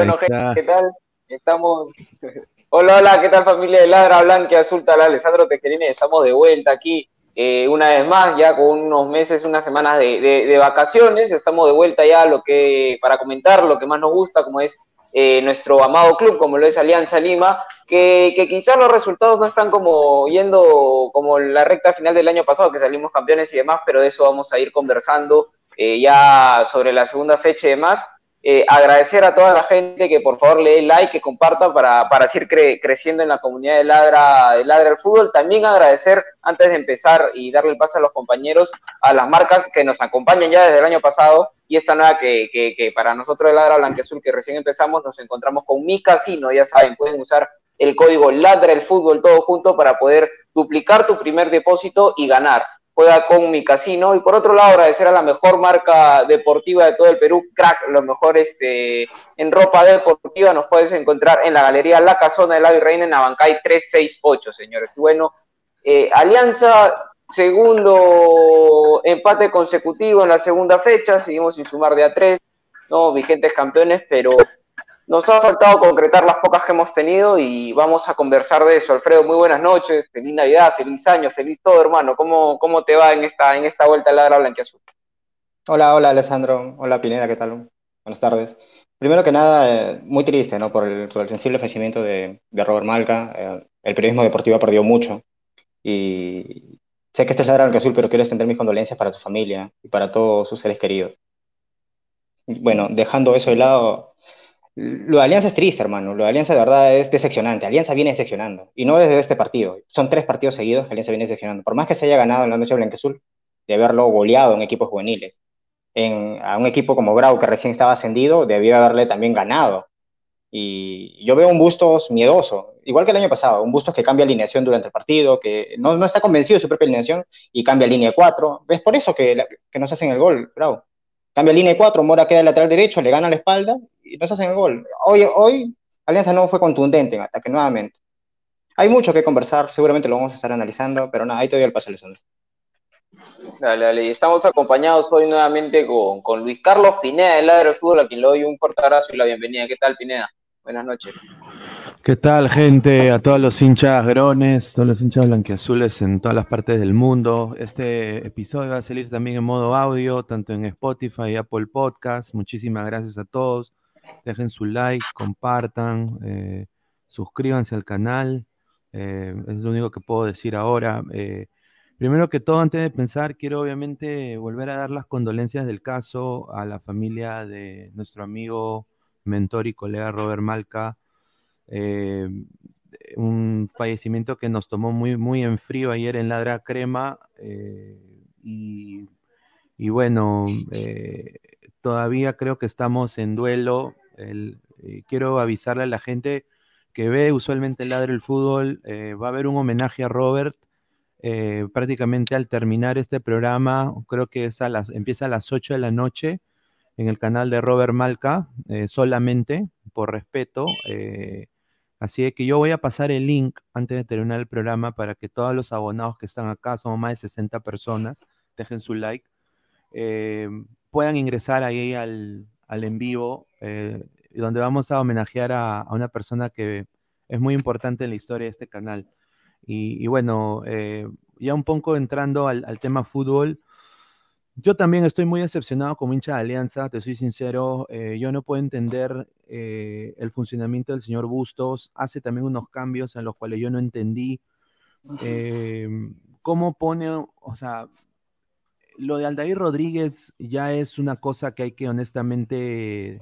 Bueno, gente, ¿qué tal? Estamos. hola, hola, ¿qué tal familia de Ladra Blanca Azul Tal Alessandro Tejerini? Estamos de vuelta aquí eh, una vez más, ya con unos meses, unas semanas de, vacaciones. Estamos de vuelta ya lo que, para comentar lo que más nos gusta, como es eh, nuestro amado club, como lo es Alianza Lima, que, que, quizás los resultados no están como yendo como la recta final del año pasado, que salimos campeones y demás, pero de eso vamos a ir conversando eh, ya sobre la segunda fecha y demás. Eh, agradecer a toda la gente que por favor le dé like, que comparta para, para seguir creciendo en la comunidad de Ladra, de Ladra el Fútbol. También agradecer, antes de empezar y darle el paso a los compañeros, a las marcas que nos acompañan ya desde el año pasado y esta nueva que, que, que para nosotros de Ladra Blanquezul, que recién empezamos, nos encontramos con Mi Casino. Ya saben, pueden usar el código Ladra el Fútbol todo junto para poder duplicar tu primer depósito y ganar juega con mi casino. Y por otro lado, agradecer a la mejor marca deportiva de todo el Perú, Crack, lo mejor este, en ropa deportiva. Nos puedes encontrar en la galería La Casona de la Virreina en Abancay 368, señores. Bueno, eh, Alianza, segundo empate consecutivo en la segunda fecha. Seguimos sin sumar de a tres, ¿no? Vigentes campeones, pero nos ha faltado concretar las pocas que hemos tenido y vamos a conversar de eso. Alfredo, muy buenas noches, feliz Navidad, feliz año, feliz todo, hermano. ¿Cómo, cómo te va en esta, en esta vuelta a la Blanquiazul? Hola, hola, Alessandro. Hola, Pineda, ¿qué tal? Buenas tardes. Primero que nada, eh, muy triste, ¿no? Por el, sensible fallecimiento de, de Robert Malca. Eh, el periodismo deportivo ha perdido mucho y sé que este es la Azul, pero quiero extender mis condolencias para tu familia y para todos sus seres queridos. Bueno, dejando eso de lado, lo de Alianza es triste, hermano. Lo de Alianza de verdad es decepcionante. Alianza viene decepcionando. Y no desde este partido. Son tres partidos seguidos que Alianza viene decepcionando. Por más que se haya ganado en la noche blanquezul, de haberlo goleado en equipos juveniles. En, a un equipo como Grau, que recién estaba ascendido, debió haberle también ganado. Y yo veo un Bustos miedoso, igual que el año pasado. Un Bustos que cambia alineación durante el partido, que no, no está convencido de su propia alineación y cambia línea 4. Es por eso que, que nos hacen el gol, Grau. Cambia línea 4, Mora queda el lateral derecho, le gana la espalda y nos hacen el gol. Hoy, hoy Alianza no fue contundente en ataque nuevamente. Hay mucho que conversar, seguramente lo vamos a estar analizando, pero nada, ahí te doy el paso, Alessandro. Dale, dale. Y estamos acompañados hoy nuevamente con, con Luis Carlos Pineda del Ladro del Fútbol, a quien le doy un fuerte abrazo y la bienvenida. ¿Qué tal, Pineda? Buenas noches. ¿Qué tal, gente? A todos los hinchas grones, todos los hinchas blanquiazules en todas las partes del mundo. Este episodio va a salir también en modo audio, tanto en Spotify y Apple Podcast. Muchísimas gracias a todos. Dejen su like, compartan, eh, suscríbanse al canal. Eh, es lo único que puedo decir ahora. Eh, primero que todo, antes de pensar, quiero obviamente volver a dar las condolencias del caso a la familia de nuestro amigo, mentor y colega Robert Malca eh, un fallecimiento que nos tomó muy, muy en frío ayer en Ladra Crema. Eh, y, bueno, todavía creo que estamos en duelo. Quiero avisarle a la gente que ve usualmente Ladra el fútbol. va a haber un homenaje a Robert. prácticamente al terminar este programa, creo que es a las, empieza a las 8 de la noche en el canal de Robert Malca, solamente por respeto. Así que yo voy a pasar el link antes de terminar el programa para que todos los abonados que están acá, somos más de 60 personas, dejen su like, eh, puedan ingresar ahí al, en vivo, eh, donde vamos a homenajear a, una persona que es muy importante en la historia de este canal. Y, bueno, eh, ya un poco entrando al, al tema fútbol, yo también estoy muy decepcionado como hincha de Alianza, te soy sincero. Eh, yo no puedo entender el funcionamiento del señor Bustos. Hace también unos cambios en los cuales yo no entendí. ¿Cómo pone, o sea, lo de Aldair Rodríguez ya es una cosa que hay que honestamente,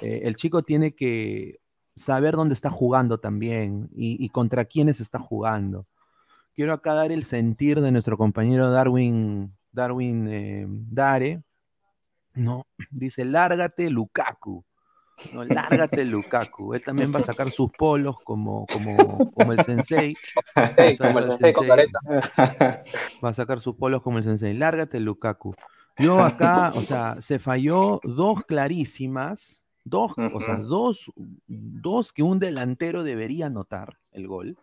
eh, el chico tiene que saber dónde está jugando también y, y contra quiénes está jugando. Quiero acá dar el sentir de nuestro compañero Darwin Darwin eh, Dare, ¿no? Dice, lárgate Lukaku. No, lárgate Lukaku. Él también va a sacar sus polos como, como, como el sensei. como el sensei, con careta. Va a sacar sus polos como el sensei. Lárgate Lukaku. Yo acá, o sea, se falló dos clarísimas, dos, o sea, dos, dos que un delantero debería anotar el gol.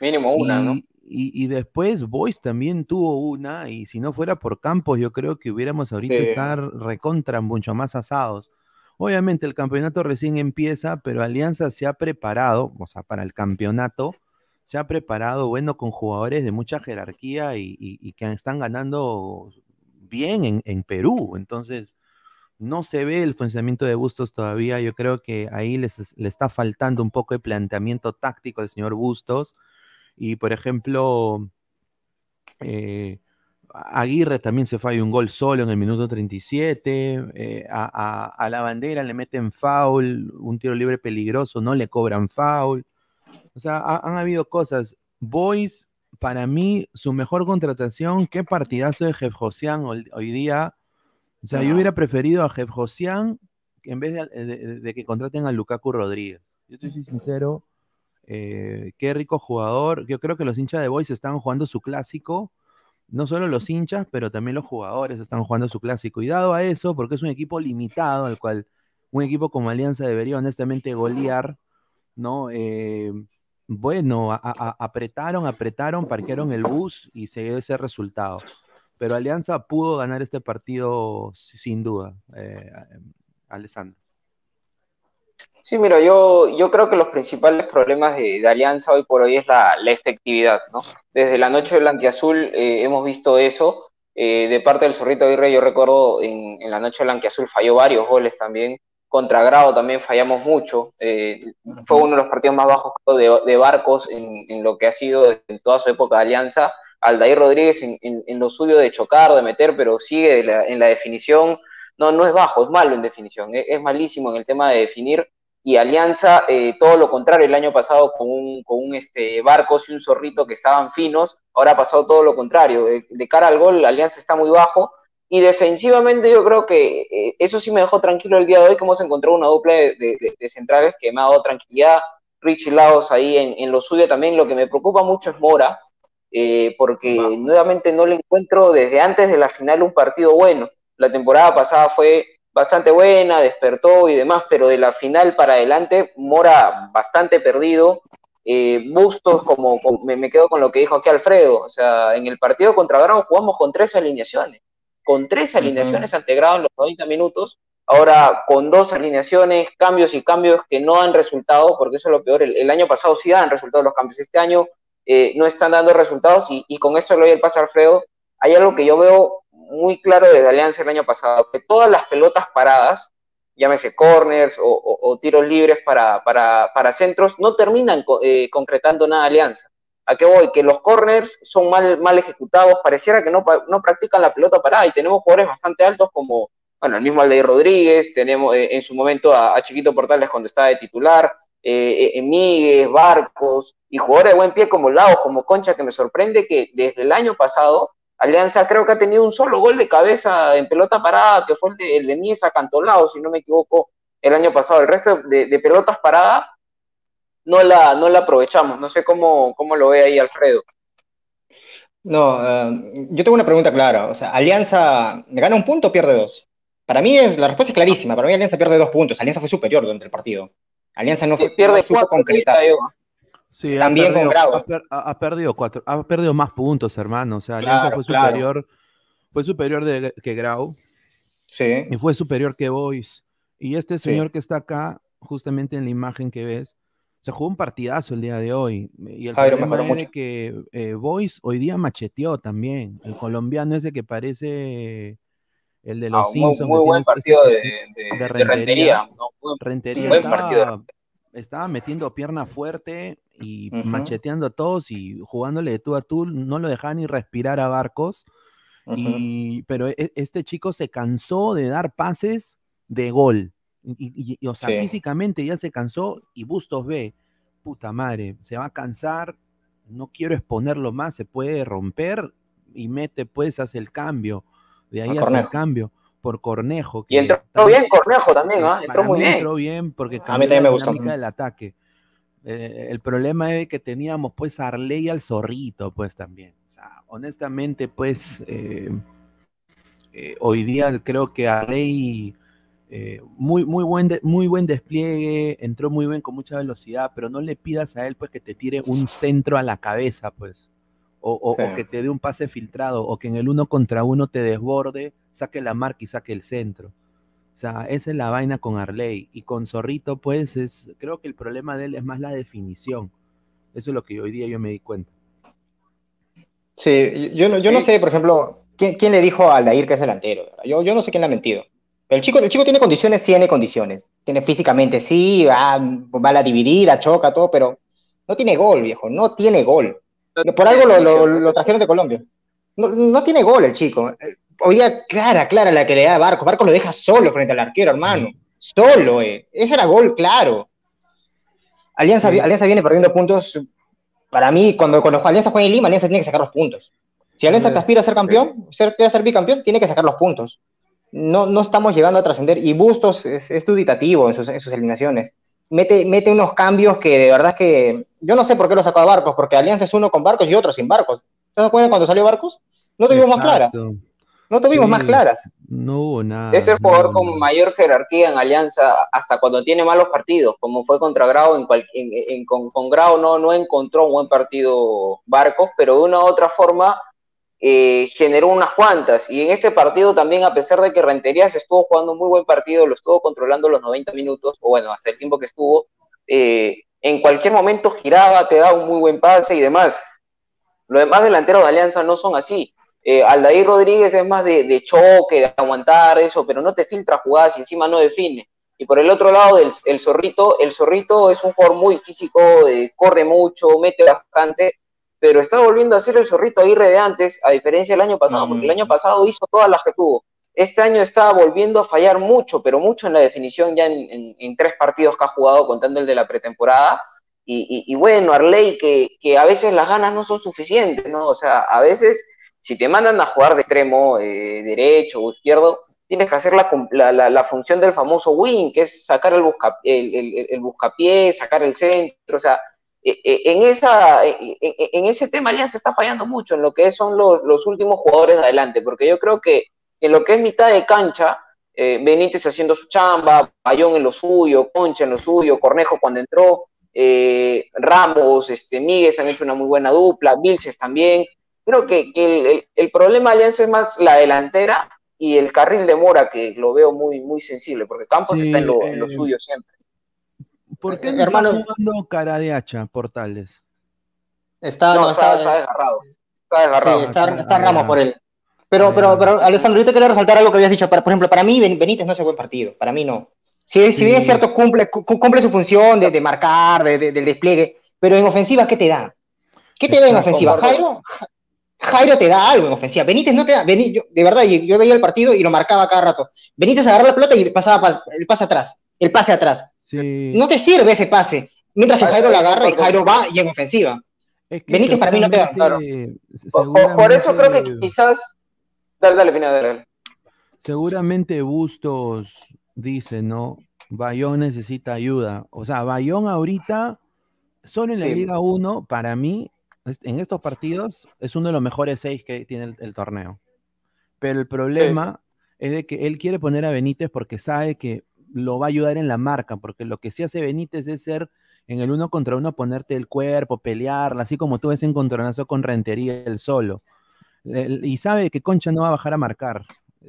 Mínimo una, ¿no? Y, después Boyce también tuvo una, y si no fuera por Campos, yo creo que hubiéramos ahorita estar recontra mucho más asados. Obviamente el campeonato recién empieza, pero Alianza se ha preparado, o sea, para el campeonato, se ha preparado, bueno, con jugadores de mucha jerarquía y, que están ganando bien en, Perú. Entonces, no se ve el funcionamiento de Bustos todavía. Yo creo que ahí le está faltando un poco de planteamiento táctico al señor Bustos. Y, por ejemplo, eh, Aguirre también se falla un gol solo en el minuto 37. Eh, a, la bandera le meten foul, un tiro libre peligroso, no le cobran foul. O sea, han habido cosas. Boys, para mí, su mejor contratación, qué partidazo de Jeff Josian hoy, día. O sea, yo hubiera preferido a Jeff Josian en vez de, que contraten a Lukaku Rodríguez. Yo estoy sincero, eh, qué rico jugador. Yo creo que los hinchas de Boys están jugando su clásico no solo los hinchas, pero también los jugadores están jugando su clásico. Cuidado a eso, porque es un equipo limitado, al cual un equipo como Alianza debería honestamente golear, ¿no? Eh, bueno, apretaron, apretaron, parquearon el bus y se dio ese resultado. Pero Alianza pudo ganar este partido sin duda, eh, Alessandro. Sí, mira, yo, yo creo que los principales problemas de, Alianza hoy por hoy es la, efectividad, ¿no? Desde la noche del Blanquiazul eh, hemos visto eso. Eh, de parte del Zorrito Aguirre, yo recuerdo en, la noche del Blanquiazul falló varios goles también. Contra Grado también fallamos mucho. Eh, fue uno de los partidos más bajos de, Barcos en, lo que ha sido en toda su época de Alianza. Aldair Rodríguez en, lo suyo de chocar, de meter, pero sigue en la definición. No, no es bajo, es malo en definición. Es, es malísimo en el tema de definir y Alianza, eh, todo lo contrario, el año pasado con un, con un este, Barcos y un Zorrito que estaban finos, ahora ha pasado todo lo contrario. De, cara al gol, Alianza está muy bajo y defensivamente yo creo que eh, eso sí me dejó tranquilo el día de hoy, que hemos encontrado una dupla de, centrales que me ha dado tranquilidad. Richie Laos ahí en, lo suyo también. Lo que me preocupa mucho es Mora, eh, porque nuevamente no le encuentro desde antes de la final un partido bueno. La temporada pasada fue bastante buena, despertó y demás, pero de la final para adelante, Mora bastante perdido. Eh, Bustos, como, me, quedo con lo que dijo aquí Alfredo, o sea, en el partido contra Grau jugamos con tres alineaciones, con tres alineaciones ante Grau en los 90 minutos, ahora con dos alineaciones, cambios y cambios que no han resultado, porque eso es lo peor, el, año pasado sí dan resultados los cambios, este año eh, no están dando resultados y, y con esto le doy el paso a Alfredo, hay algo que yo veo muy claro desde Alianza el año pasado, que todas las pelotas paradas, llámese corners o, tiros libres para, para, centros, no terminan eh, concretando nada Alianza. ¿A qué voy? Que los corners son mal, mal ejecutados, pareciera que no, no practican la pelota parada y tenemos jugadores bastante altos como, bueno, el mismo Aldeir Rodríguez, tenemos eh, en su momento a, Chiquito Portales cuando estaba de titular, eh, Miguel, Barcos y jugadores de buen pie como Lao, como Concha, que me sorprende que desde el año pasado Alianza creo que ha tenido un solo gol de cabeza en pelota parada, que fue el de, el de Mies si no me equivoco, el año pasado. El resto de, pelotas paradas no la, no la aprovechamos. No sé cómo, cómo lo ve ahí Alfredo. No, eh, yo tengo una pregunta clara. O sea, ¿Alianza gana un punto o pierde dos? Para mí es, la respuesta es clarísima. Para mí Alianza pierde dos puntos. Alianza fue superior durante el partido. Alianza no fue pierde cuatro, concretar. Sí, También ha perdido, Ha, perdido cuatro, ha perdido más puntos, hermano. O sea, Alianza fue superior, fue superior de, que Grau. Sí. Y fue superior que Boys. Y este señor que está acá, justamente en la imagen que ves, se jugó un partidazo el día de hoy. Y el problema es que eh, Boys hoy día macheteó también. El colombiano ese que parece el de los Simpsons. Muy, buen partido de, Rentería. Rentería estaba metiendo pierna fuerte y macheteando a todos y jugándole de tú a tú, no lo dejaba ni respirar a Barcos. y, pero e, este chico se cansó de dar pases de gol. Y, o sea, físicamente ya se cansó y Bustos ve, puta madre, se va a cansar, no quiero exponerlo más, se puede romper y mete pues, hace el cambio. De ahí hace el cambio por Cornejo. y entró bien Cornejo también, ¿ah? Entró muy bien. Entró bien porque cambió la dinámica del ataque. Eh, el problema es que teníamos pues a Arley al zorrito, pues también. O sea, honestamente, pues eh, eh, hoy día creo que Arley muy, muy, buen muy buen despliegue, entró muy bien con mucha velocidad, pero no le pidas a él pues que te tire un centro a la cabeza, pues o, que te dé un pase filtrado, o que en el uno contra uno te desborde, saque la marca y saque el centro. O sea, esa es la vaina con Arley. Y con Zorrito, pues, es, creo que el problema de él es más la definición. Eso es lo que hoy día yo me di cuenta. Sí, yo no, yo no sé, por ejemplo, ¿quién, quién le dijo a Aldair que es delantero. Yo, yo no sé quién le ha mentido. Pero el chico, el chico tiene condiciones, tiene condiciones. Tiene físicamente, sí, va, va a la dividida, choca, todo, pero no tiene gol, viejo, no tiene gol. Por algo lo, lo, lo trajeron de Colombia. No, no, tiene gol el chico. Hoy día, clara, clara la que le da a Barco. Barco lo deja solo frente al arquero, hermano. Solo, eh. Ese era gol claro. Alianza, sí. Alianza viene perdiendo puntos. Para mí, cuando, cuando Alianza juega en Lima, Alianza tiene que sacar los puntos. Si Alianza sí. aspira a ser campeón, ser, quiere ser bicampeón, tiene que sacar los puntos. No, no estamos llegando a trascender. Y Bustos es, es duditativo en sus, en sus eliminaciones. Mete, mete, unos cambios que de verdad que yo no sé por qué lo sacó a Barcos, porque Alianza es uno con Barcos y otro sin Barcos. ¿Te das cuenta cuando salió Barcos? No tuvimos más claras. No tuvimos sí, más claras. No hubo nada. Es el jugador no, con mayor jerarquía en Alianza hasta cuando tiene malos partidos, como fue contra Grau. En, cual, en, en con, con, Grau no, no encontró un buen partido Barcos, pero de una u otra forma eh, generó unas cuantas. Y en este partido también, a pesar de que Rentería se estuvo jugando un muy buen partido, lo estuvo controlando los 90 minutos, o bueno, hasta el tiempo que estuvo, eh, en cualquier momento giraba, te daba un muy buen pase y demás. Los demás delanteros de Alianza no son así. Eh, Aldair Rodríguez es más de, de, choque, de aguantar eso, pero no te filtra jugadas y encima no define. Y por el otro lado, el, el Zorrito, el Zorrito es un jugador muy físico, eh, corre mucho, mete bastante, pero está volviendo a ser el Zorrito Aguirre de antes, a diferencia del año pasado, porque el año pasado hizo todas las que tuvo. Este año está volviendo a fallar mucho, pero mucho en la definición ya en, en, en tres partidos que ha jugado, contando el de la pretemporada. Y, y, y bueno, Arley, que, que a veces las ganas no son suficientes, ¿no? O sea, a veces si te mandan a jugar de extremo eh, derecho o izquierdo, tienes que hacer la, la, la, función del famoso wing, que es sacar el, busca, el, buscapié, sacar el centro, o sea, en, esa, en ese tema Alianza está fallando mucho en lo que son los, los, últimos jugadores de adelante, porque yo creo que en lo que es mitad de cancha, eh, Benítez haciendo su chamba, Bayón en lo suyo, Concha en lo suyo, Cornejo cuando entró, eh, Ramos, este, Míguez han hecho una muy buena dupla, Vilches también, creo que, que el, el, el, problema de Alianza es más la delantera y el carril de Mora, que lo veo muy, muy sensible, porque Campos sí, está en lo, eh, en lo, suyo siempre. ¿Por qué no Hermano, está jugando cara de hacha, Portales? Está, no, no está, está, desgarrado. Está desgarrado. Sí, está, está Ramos por él. Pero, pero, pero, Alessandro, yo te quería resaltar algo que habías dicho. Por ejemplo, para mí Benítez no es un buen partido. Para mí no. Si, si bien es cierto, cumple, cumple su función de, de marcar, de, de, del despliegue, pero en ofensiva, ¿qué te da? ¿Qué te da en ofensiva? Jairo, Jairo te da algo en ofensiva. Benítez no te da. Benítez, yo, de verdad, yo, yo, veía el partido y lo marcaba cada rato. Benítez agarraba la pelota y pasaba pa, el pase atrás. El pase atrás. Sí. No te sirve ese pase. Mientras que Jairo la agarra y Jairo va y en ofensiva. Es que Benítez para mí no te da. Claro. Por, por, eso creo que quizás. Dale, dale, Pina, dale. Seguramente Bustos dice, ¿no? Bayón necesita ayuda. O sea, Bayón ahorita, solo en la sí. Liga 1, para mí, en estos partidos es uno de los mejores seis que tiene el, el torneo. Pero el problema sí. es de que él quiere poner a Benítez porque sabe que lo va a ayudar en la marca, porque lo que sí hace Benítez es ser en el uno contra uno, ponerte el cuerpo, pelearla, así como tú ves en contronazo con Rentería el solo. Y sabe que Concha no va a bajar a marcar.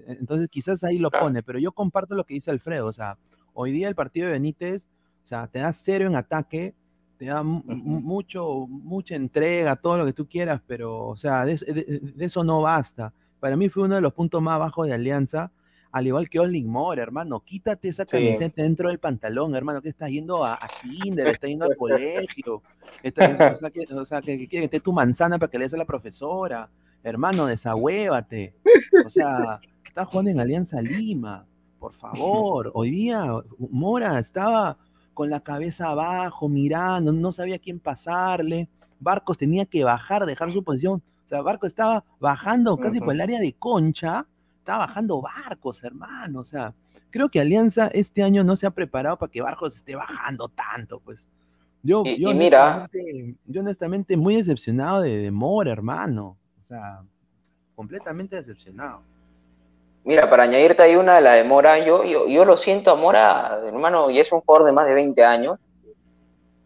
Entonces quizás ahí lo pone, pero yo comparto lo que dice Alfredo. O sea, hoy día el partido de Benítez, o sea, te da cero en ataque, te da mucho, mucha entrega, todo lo que tú quieras, pero, o sea, de, de, de, eso no basta. Para mí fue uno de los puntos más bajos de Alianza, al igual que Oslin Moore, hermano, quítate esa camiseta sí. dentro del pantalón, hermano, que estás yendo a, a kinder, estás yendo al colegio, está, o sea, que, o sea, que, que, que esté tu manzana para que le des a la profesora, hermano, desahuévate, o sea, estás jugando en Alianza Lima, por favor, hoy día Mora estaba con la cabeza abajo, mirando, no sabía quién pasarle. Barcos tenía que bajar, dejar su posición. O sea, Barcos estaba bajando casi uh -huh. por el área de concha, estaba bajando Barcos, hermano. O sea, creo que Alianza este año no se ha preparado para que Barcos esté bajando tanto, pues. Yo, y, yo, y mira, honestamente, yo honestamente muy decepcionado de, de Mora, hermano. O sea, completamente decepcionado. Mira, para añadirte ahí una de la de Mora, yo, yo, yo lo siento a Mora, hermano, y es un jugador de más de 20 años,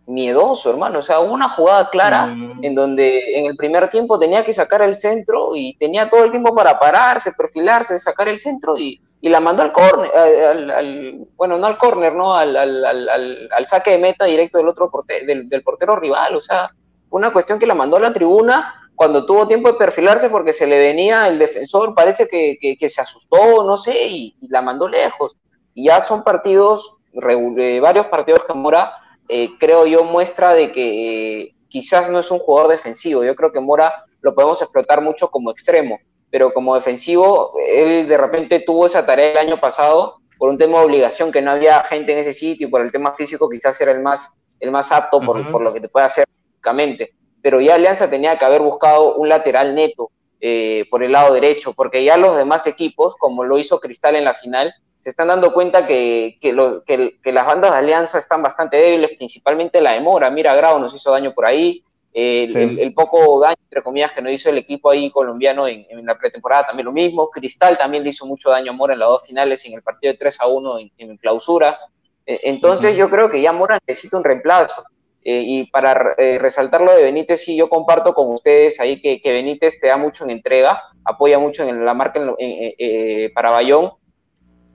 miedoso, hermano. O sea, hubo una jugada clara mm. en donde en el primer tiempo tenía que sacar el centro y tenía todo el tiempo para pararse, perfilarse, sacar el centro y, y la mandó al córner, al, bueno, no al córner, ¿no? Al, al, saque de meta directo del otro portero, del, portero rival, o sea, fue una cuestión que la mandó a la tribuna cuando tuvo tiempo de perfilarse porque se le venía el defensor, parece que, que, se asustó, no sé, y, la mandó lejos. Y ya son partidos, eh, varios partidos que Mora, eh, creo yo, muestra de que eh, quizás no es un jugador defensivo. Yo creo que Mora lo podemos explotar mucho como extremo pero como defensivo, él de repente tuvo esa tarea el año pasado por un tema de obligación, que no había gente en ese sitio, y por el tema físico quizás era el más, el más apto por, por lo que te puede hacer físicamente. Pero ya Alianza tenía que haber buscado un lateral neto eh, por el lado derecho, porque ya los demás equipos, como lo hizo Cristal en la final, se están dando cuenta que, que, lo, que, que las bandas de Alianza están bastante débiles, principalmente la de Mora. Mira, Grau nos hizo daño por ahí, el, poco daño, entre comillas, que nos hizo el equipo ahí colombiano en, la pretemporada, también lo mismo. Cristal también le hizo mucho daño a Mora en las dos finales en el partido de 3 a 1 en, clausura. E, entonces yo creo que ya Mora necesita un reemplazo. Eh, y para eh, resaltar lo de Benítez, sí, yo comparto con ustedes ahí que, Benítez te da mucho en entrega, apoya mucho en la marca eh, para Bayón.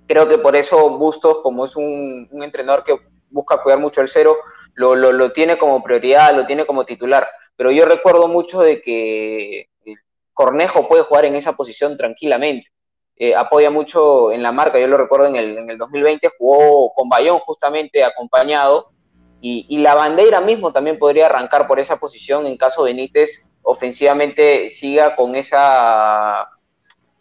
Creo que por eso Bustos, como es un, un entrenador que busca cuidar mucho el cero, lo, lo, lo, tiene como prioridad, lo tiene como titular. Pero yo recuerdo mucho de que Cornejo puede jugar en esa posición tranquilamente. Eh, apoya mucho en la marca, yo lo recuerdo en el, en el 2020, jugó con Bayón justamente acompañado, y, y, la bandera mismo también podría arrancar por esa posición en caso Benítez ofensivamente siga con esa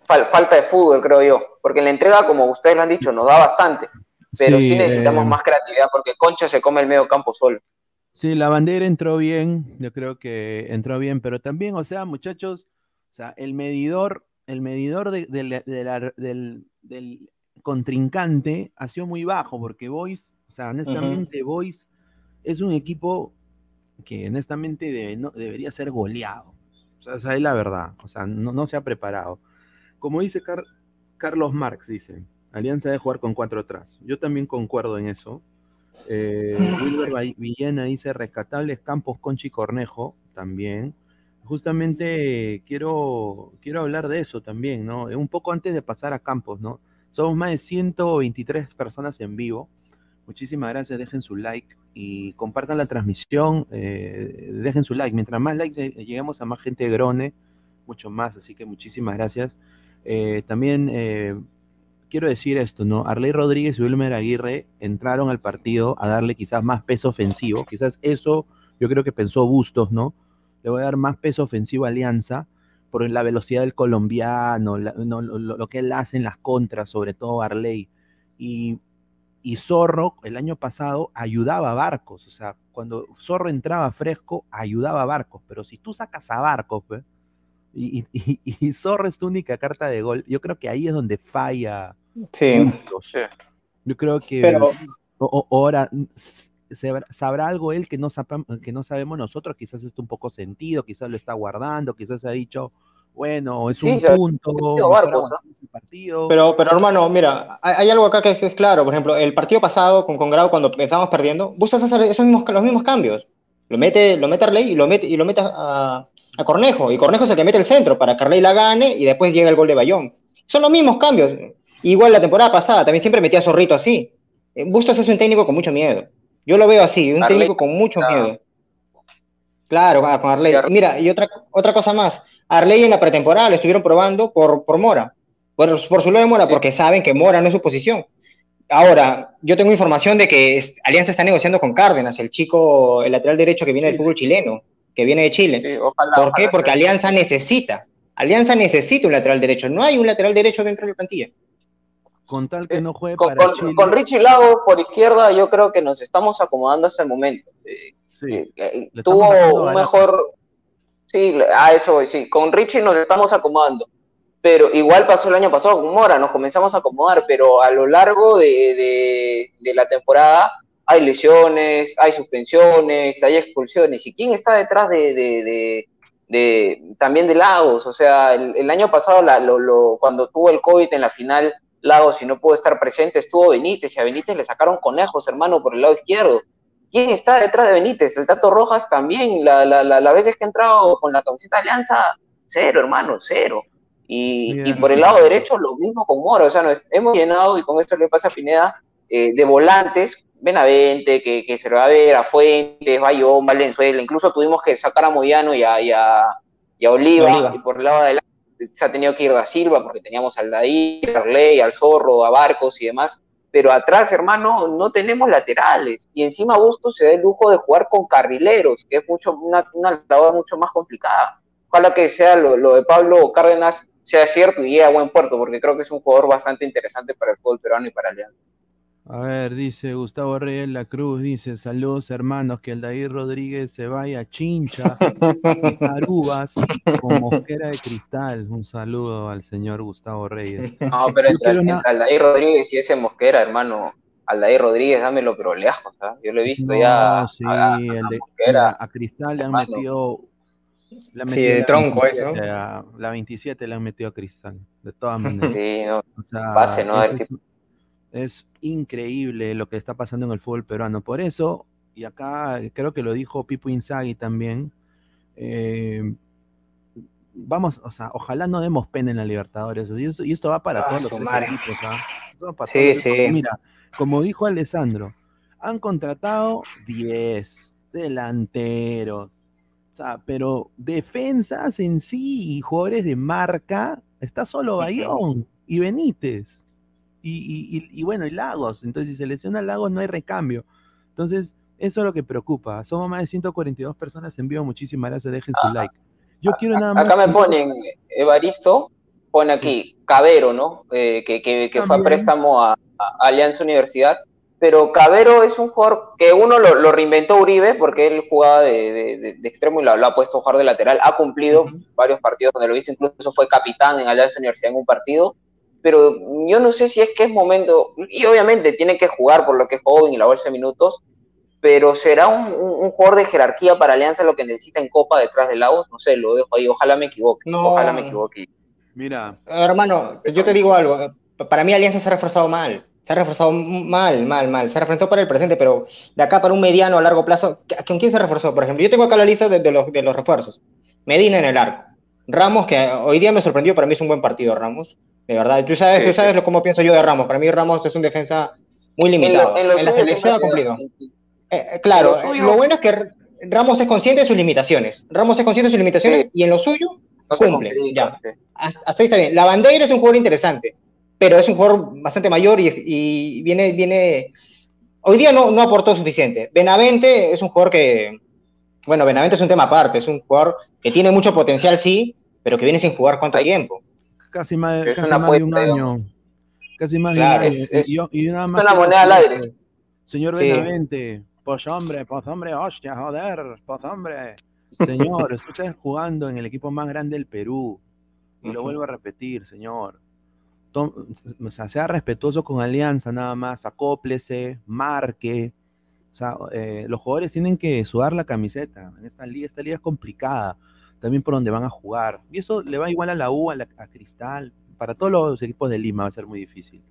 falta de fútbol, creo yo, porque en la entrega, como ustedes lo han dicho, nos da bastante, pero sí, necesitamos eh, más creatividad porque Concha se come el medio campo solo. Sí, la bandera entró bien, yo creo que entró bien, pero también, o sea, muchachos, o sea, el medidor, el medidor del, contrincante ha sido muy bajo, porque Boys, o sea, honestamente, Boys es un equipo que honestamente debería ser goleado. O sea, esa es la verdad, o sea, no, se ha preparado. Como dice Carlos Marx, dice, Alianza debe jugar con cuatro atrás. Yo también concuerdo en eso. Eh, Wilber Villena dice rescatables Campos, Conchi Cornejo también. Justamente quiero, quiero hablar de eso también, ¿no? Un poco antes de pasar a Campos, ¿no? Somos más de 123 personas en vivo. Muchísimas gracias, dejen su like y compartan la transmisión, eh, dejen su like. Mientras más likes eh, lleguemos a más gente Grone, mucho más, así que muchísimas gracias. también quiero decir esto, ¿no? Arley Rodríguez y Wilmer Aguirre entraron al partido a darle quizás más peso ofensivo, quizás eso yo creo que pensó Bustos, ¿no? Le voy a dar más peso ofensivo a Alianza por la velocidad del colombiano, lo, que él hace en las contras, sobre todo Arley. Y, Zorro el año pasado ayudaba a Barcos, o sea, cuando Zorro entraba fresco, ayudaba a Barcos, pero si tú sacas a Barcos, y, y, Zorro es tu única carta de gol, yo creo que ahí es donde falla Sí. Yo creo que Pero, ahora sabrá algo él que no, que no sabemos nosotros, quizás está un poco sentido, quizás lo está guardando, quizás ha dicho, bueno, es un punto, Pero, pero hermano, mira, hay, algo acá que es, claro, por ejemplo, el partido pasado con, con Grau, cuando pensábamos perdiendo, buscas hacer esos mismos, los mismos cambios. Lo mete, lo mete Arley y lo mete, y lo mete a, a Cornejo, y Cornejo se te mete el centro para que Arley la gane y después llega el gol de Bayón. Son los mismos cambios. Igual la temporada pasada, también siempre metía a Zorrito así. Eh, Bustos es un técnico con mucho miedo. Yo lo veo así, un técnico con mucho miedo. Claro, ah, con Arley. Mira, y otra, otra cosa más. Arley en la pretemporada lo estuvieron probando por, por Mora. Por, por su lado de Mora, porque saben que Mora no es su posición. Ahora, yo tengo información de que Alianza está negociando con Cárdenas, el chico, el lateral derecho que viene del fútbol chileno, que viene de Chile. ¿Por qué? Porque Alianza necesita. Alianza necesita un lateral derecho. No hay un lateral derecho dentro de la plantilla con tal que eh, no juegue con, para con, Richie Lago por izquierda, yo creo que nos estamos acomodando hasta el momento. Eh, sí, eh, tuvo un mejor. Sí, a eso sí. Con Richie nos estamos acomodando. Pero igual pasó el año pasado con Mora, nos comenzamos a acomodar, pero a lo largo de, de, la temporada hay lesiones, hay suspensiones, hay expulsiones. ¿Y quién está detrás de, de también de Lagos? O sea, el, año pasado, la, lo, cuando tuvo el COVID en la final, lado, si no pudo estar presente, estuvo Benítez y a Benítez le sacaron conejos, hermano, por el lado izquierdo. ¿Quién está detrás de Benítez? El Tato Rojas también, la, la, la, veces que ha entrado con la camiseta de Alianza, cero, hermano, cero. Y, por el lado derecho lo mismo con Mora, o sea, nos hemos llenado, y con esto le pasa a Pineda, eh, de volantes, Benavente, que, que se lo va a ver, a Fuentes, Bayón, Valenzuela, incluso tuvimos que sacar a Moyano y a, y a, Oliva, y por el lado de adelante se ha tenido que ir a Silva porque teníamos al Dair, al Ley, al Zorro, a Barcos y demás, pero atrás, hermano, no tenemos laterales, y encima Bustos se da el lujo de jugar con carrileros, que es mucho, una, una mucho más complicada. Ojalá que sea lo, lo de Pablo Cárdenas sea cierto y llegue a buen puerto, porque creo que es un jugador bastante interesante para el fútbol peruano y para Alianza. A ver, dice Gustavo Reyes La Cruz, dice, saludos hermanos, que el David Rodríguez se vaya a chincha, a Arubas, con mosquera de cristal. Un saludo al señor Gustavo Reyes. No, pero entre, Aldair Rodríguez y ese mosquera, hermano, Aldair Rodríguez, dámelo, pero lejos, ¿sabes? Yo lo he visto ya. Sí, a, el de, a, Cristal le han metido sí, de tronco eso. la 27 le han metido a Cristal, de todas maneras. Sí, no, o sea, ¿no? Es, es, increíble lo que está pasando en el fútbol peruano. Por eso, y acá creo que lo dijo Pipo Inzaghi también, eh, vamos, o sea, ojalá no demos pena en la Libertadores. Y, esto, va para todos los equipos. sí, sí. Mira, como dijo Alessandro, han contratado 10 delanteros, o sea, pero defensas en sí y jugadores de marca, está solo Bayón y Benítez. Y, bueno, y Lagos. Entonces, si se lesiona Lagos, no hay recambio. Entonces, eso es lo que preocupa. Somos más de 142 personas en vivo. Muchísimas gracias. Dejen su like. Yo quiero nada más. Acá me ponen, Evaristo, pone aquí, Cabero, ¿no? Eh, que, que, fue a préstamo a Alianza Universidad pero Cabero es un jugador que uno lo, reinventó Uribe porque él jugaba de, extremo y lo, ha puesto a jugar de lateral, ha cumplido varios partidos donde lo hizo, incluso fue capitán en Alianza Universidad en un partido, pero yo no sé si es que es momento, y obviamente tiene que jugar por lo que es joven y la bolsa de minutos, pero será un, jugador de jerarquía para Alianza lo que necesita en Copa detrás de Lagos, no sé, lo dejo ahí, ojalá me equivoque, ojalá me equivoque. Mira. Hermano, yo te digo algo, para mí Alianza se ha reforzado mal se ha reforzado mal, mal, mal. Se ha reforzado para el presente, pero de acá para un mediano a largo plazo, ¿con quién se reforzó? Por ejemplo, yo tengo acá la lista de, los, de los refuerzos. Medina en el arco. Ramos, que hoy día me sorprendió, para mí es un buen partido, Ramos. De verdad, tú sabes, tú sabes cómo pienso yo de Ramos. Para mí Ramos es un defensa muy limitado. En, la selección ha cumplido. Eh, eh, claro, lo, bueno es que Ramos es consciente de sus limitaciones. Ramos es consciente de sus limitaciones y en lo suyo cumple. Ya. Hasta ahí está bien. La bandera es un jugador interesante pero es un jugador bastante mayor y, viene, viene, hoy día no, no aportó suficiente. Benavente es un jugador que, bueno, Benavente es un tema aparte, es un jugador que tiene mucho potencial, sí, pero que viene sin jugar cuánto tiempo. Casi más, casi más de un año. Casi más de un año. Es, y, nada más una moneda al aire. Señor Benavente, pues hombre, pues hombre, hostia, joder, pues hombre. Señor, usted está jugando en el equipo más grande del Perú. Y lo vuelvo a repetir, señor o sea, sea respetuoso con Alianza nada más, acóplese, marque. O sea, eh, los jugadores tienen que sudar la camiseta. En esta liga, esta liga es complicada. También por donde van a jugar. Y eso le va igual a la U, a, Cristal. Para todos los equipos de Lima va a ser muy difícil.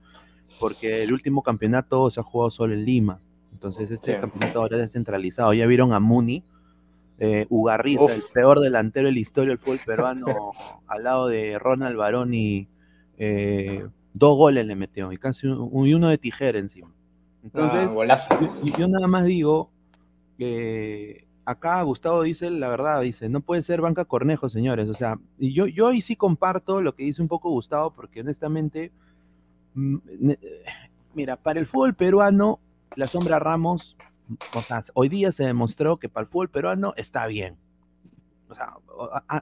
Porque el último campeonato se ha jugado solo en Lima. Entonces este campeonato ahora es descentralizado. Ya vieron a Muni, eh, Ugarriza, el peor delantero de la historia del fútbol peruano, al lado de Ronald Barón y eh, dos goles le metió y casi uno de tijera encima. Entonces, ah, yo, nada más digo que acá Gustavo dice la verdad, dice, no puede ser banca Cornejo, señores. O sea, y yo, yo ahí sí comparto lo que dice un poco Gustavo, porque honestamente, mm, mira, para el fútbol peruano, la sombra Ramos, o sea, hoy día se demostró que para el fútbol peruano está bien. O sea,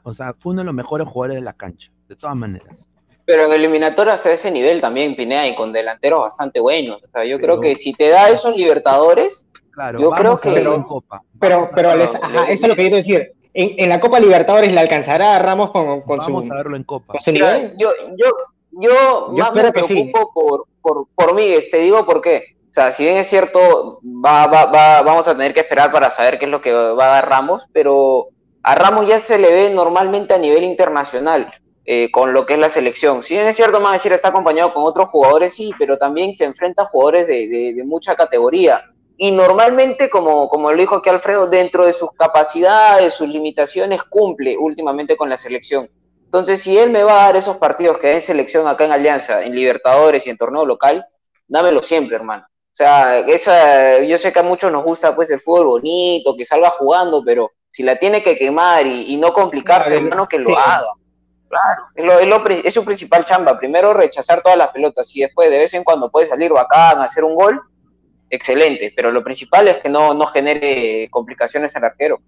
o sea, fue uno de los mejores jugadores de la cancha, de todas maneras. Pero en eliminatorio hasta ese nivel también, Pineda, y con delanteros bastante buenos. O sea, yo creo que si te da esos Libertadores, claro, yo creo que. En Copa. Pero, pero eso es lo que quiero decir. En, la Copa Libertadores le alcanzará a Ramos con, con Vamos a verlo en Copa. nivel? Yo, yo, yo, más me preocupo por, por, por Miguel, te digo por qué. O sea, si bien es cierto, va, va, va, vamos a tener que esperar para saber qué es lo que va a dar Ramos, pero a Ramos ya se le ve normalmente a nivel internacional. Eh, con lo que es la selección. Si bien es cierto, más decir, está acompañado con otros jugadores, sí, pero también se enfrenta a jugadores de, mucha categoría. Y normalmente, como, como lo dijo aquí Alfredo, dentro de sus capacidades, sus limitaciones, cumple últimamente con la selección. Entonces, si él me va a dar esos partidos que hay en selección acá en Alianza, en Libertadores y en torneo local, dámelo siempre, hermano. O sea, esa, yo sé que a muchos nos gusta pues el fútbol bonito, que salga jugando, pero si la tiene que quemar y, no complicarse, hermano, que lo haga. Claro, es, su principal chamba. Primero rechazar todas las pelotas y después de vez en cuando puede salir bacán, hacer un gol, excelente. Pero lo principal es que no, no genere complicaciones al arquero.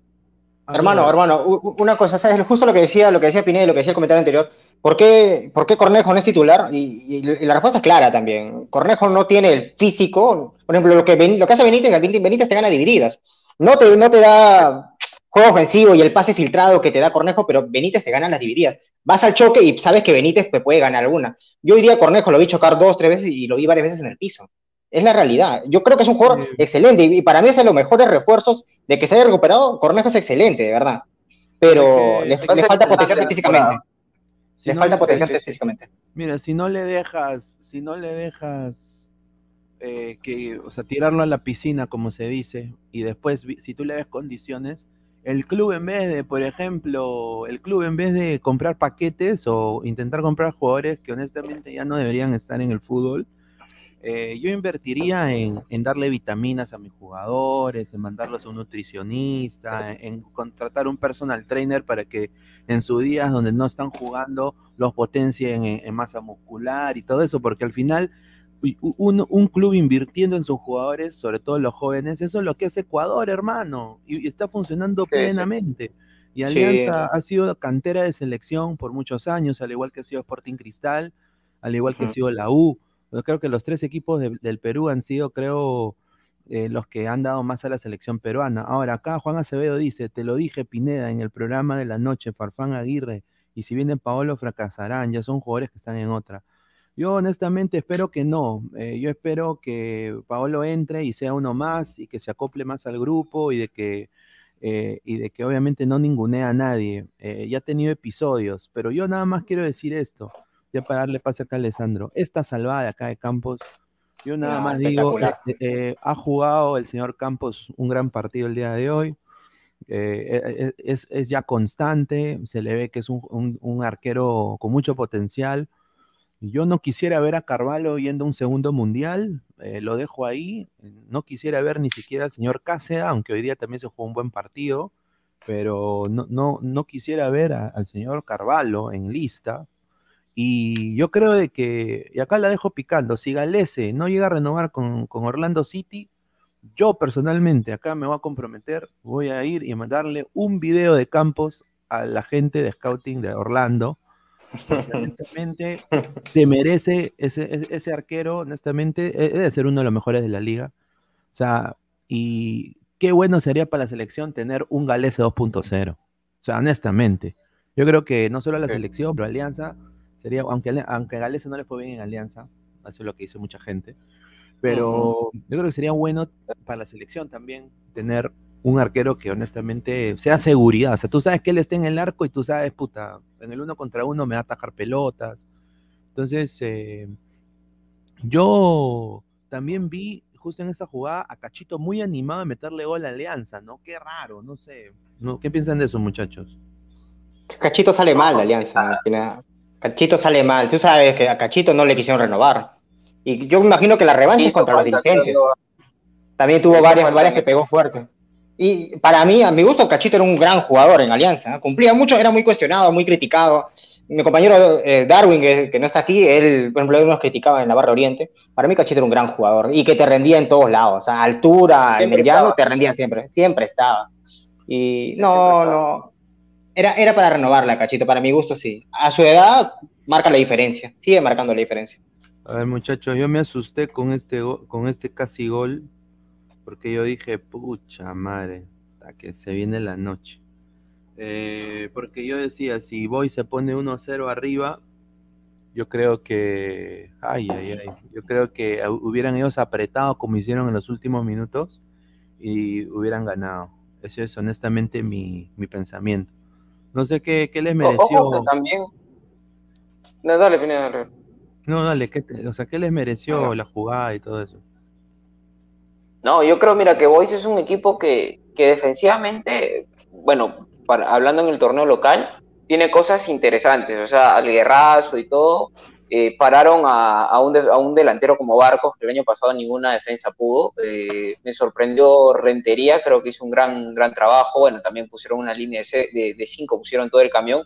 Hermano, hermano, una cosa, ¿sabes? Justo lo que decía, lo que decía Pineda, lo que decía el comentario anterior. ¿Por qué, por qué Cornejo no es titular? Y, la respuesta es clara también. Cornejo no tiene el físico. Por ejemplo, lo que, lo que hace Benítez, Benítez te gana divididas. No te, no te da juego ofensivo y el pase filtrado que te da Cornejo, pero Benítez te gana las divididas. Vas al choque y sabes que Benítez te puede ganar alguna. Yo hoy día Cornejo lo vi chocar dos, tres veces y lo vi varias veces en el piso. Es la realidad. Yo creo que es un jugador excelente y para mí es de los mejores refuerzos de que se haya recuperado. Cornejo es excelente, de verdad. Pero le, falta potenciarse físicamente. le falta potenciarse físicamente. Mira, si no le dejas, si no le dejas eh, que, o sea, tirarlo a la piscina, como se dice, y después, si tú le das condiciones, el club en vez de, por ejemplo, el club en vez de comprar paquetes o intentar comprar jugadores que honestamente ya no deberían estar en el fútbol, eh, yo invertiría en, darle vitaminas a mis jugadores, en mandarlos a un nutricionista, en, contratar un personal trainer para que en sus días donde no están jugando los potencien en, masa muscular y todo eso, porque al final un, club invirtiendo en sus jugadores, sobre todo los jóvenes, eso es lo que es Ecuador, hermano, y, está funcionando plenamente. Y Alianza ha sido cantera de selección por muchos años, al igual que ha sido Sporting Cristal, al igual que ha sido la U. Yo creo que los tres equipos del Perú han sido, creo, eh, los que han dado más a la selección peruana. Ahora, acá Juan Acevedo dice, te lo dije Pineda en el programa de la noche, Farfán Aguirre, y si vienen Paolo fracasarán, ya son jugadores que están en otra. Yo honestamente espero que no. Eh, yo espero que Paolo entre y sea uno más y que se acople más al grupo y de que, eh, y de que obviamente no ningunea a nadie. ya ha tenido episodios, pero yo nada más quiero decir esto ya para darle pase acá a Alessandro, esta salvada acá de Campos, yo nada más digo, este, eh, ha jugado el señor Campos un gran partido el día de hoy, eh, es, ya constante, se le ve que es un, arquero con mucho potencial. Yo no quisiera ver a Carvalho yendo a un segundo mundial, eh, lo dejo ahí. No quisiera ver ni siquiera al señor Cáceres, aunque hoy día también se jugó un buen partido, pero no, no, no quisiera ver al señor Carvalho en lista, y yo creo de que, y acá la dejo picando, si Galese no llega a renovar con, Orlando City, yo personalmente acá me voy a comprometer, voy a ir y mandarle un video de campos a la gente de scouting de Orlando. Honestamente se merece ese, ese, arquero, honestamente, debe ser uno de los mejores de la liga. O sea, y qué bueno sería para la selección tener un Galese 2.0. O sea, honestamente. Yo creo que no solo a la selección, pero Alianza Sería, aunque, aunque Galese no le fue bien en Alianza, hace lo que hizo mucha gente, pero yo creo que sería bueno para la selección también tener un arquero que honestamente sea seguridad. O sea, tú sabes que él está en el arco y tú sabes, puta, en el uno contra uno me va a atajar pelotas. Entonces, eh, yo también vi justo en esa jugada a Cachito muy animado de meterle gol a Alianza, ¿no? Qué raro, no sé. ¿no? ¿Qué piensan de eso, muchachos? Cachito sale mal de Alianza. Cachito sale mal. Tú sabes que a Cachito no le quisieron renovar. Y yo me imagino que la revancha es contra los dirigentes. También tuvo varias, varias que pegó fuerte. Y para mí, a mi gusto, Cachito era un gran jugador en Alianza. Cumplía mucho, era muy cuestionado, muy criticado. Mi compañero eh, Darwin, que, no está aquí, él, por ejemplo, nos criticaba en la Barra Oriente. Para mí, Cachito era un gran jugador y que te rendía en todos lados. A altura, en el llano, te rendía siempre. Siempre estaba. Y no, no era, era para renovarla, Cachito, para mi gusto sí. A su edad marca la diferencia, sigue marcando la diferencia. A ver, muchachos, yo me asusté con este, con este casi gol, porque yo dije, pucha madre, hasta que se viene la noche. Eh, porque yo decía, si Boy se pone 1-0 arriba, yo creo que, ay, ay, ay, yo creo que hubieran ellos apretado como hicieron en los últimos minutos y hubieran ganado. Eso es honestamente mi, mi pensamiento. No sé qué, qué les mereció. también. No, dale, Pineda, No, dale, ¿qué o sea, ¿qué les mereció la jugada y todo eso? No, yo creo, mira, que Boys es un equipo que, que defensivamente, bueno, para, hablando en el torneo local, tiene cosas interesantes, o sea, al guerrazo y todo, eh, pararon a, un a, un delantero como Barcos, que el año pasado ninguna defensa pudo. Eh, me sorprendió Rentería, creo que hizo un gran, gran trabajo. Bueno, también pusieron una línea de, de, cinco, pusieron todo el camión.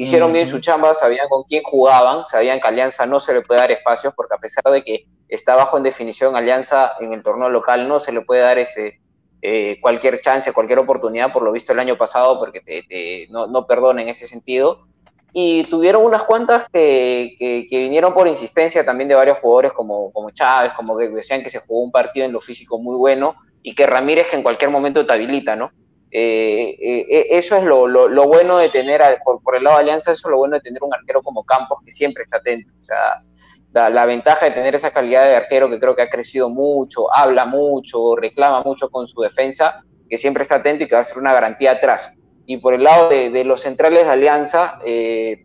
Hicieron bien su chamba, sabían con quién jugaban, sabían que Alianza no se le puede dar espacios, porque a pesar de que está bajo en definición Alianza en el torneo local, no se le puede dar ese, eh, cualquier chance, cualquier oportunidad, por lo visto el año pasado, porque te, no, no perdona en ese sentido y tuvieron unas cuantas que, que, vinieron por insistencia también de varios jugadores como, como Chávez, como que decían que se jugó un partido en lo físico muy bueno y que Ramírez que en cualquier momento te habilita, ¿no? Eh, eh, eh, eso es lo, lo, bueno de tener, por, por, el lado de Alianza, eso es lo bueno de tener un arquero como Campos que siempre está atento. O sea, la, la, ventaja de tener esa calidad de arquero que creo que ha crecido mucho, habla mucho, reclama mucho con su defensa, que siempre está atento y que va a ser una garantía atrás y por el lado de, los centrales de Alianza, eh,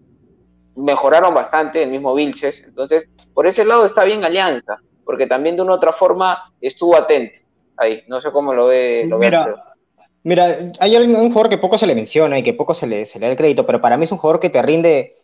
mejoraron bastante, el mismo Vilches. Entonces, por ese lado está bien Alianza, porque también de una u otra forma estuvo atento ahí. No sé cómo lo ve. Lo mira, mira, hay un jugador que poco se le menciona y que poco se le, se le da el crédito, pero para mí es un jugador que te rinde,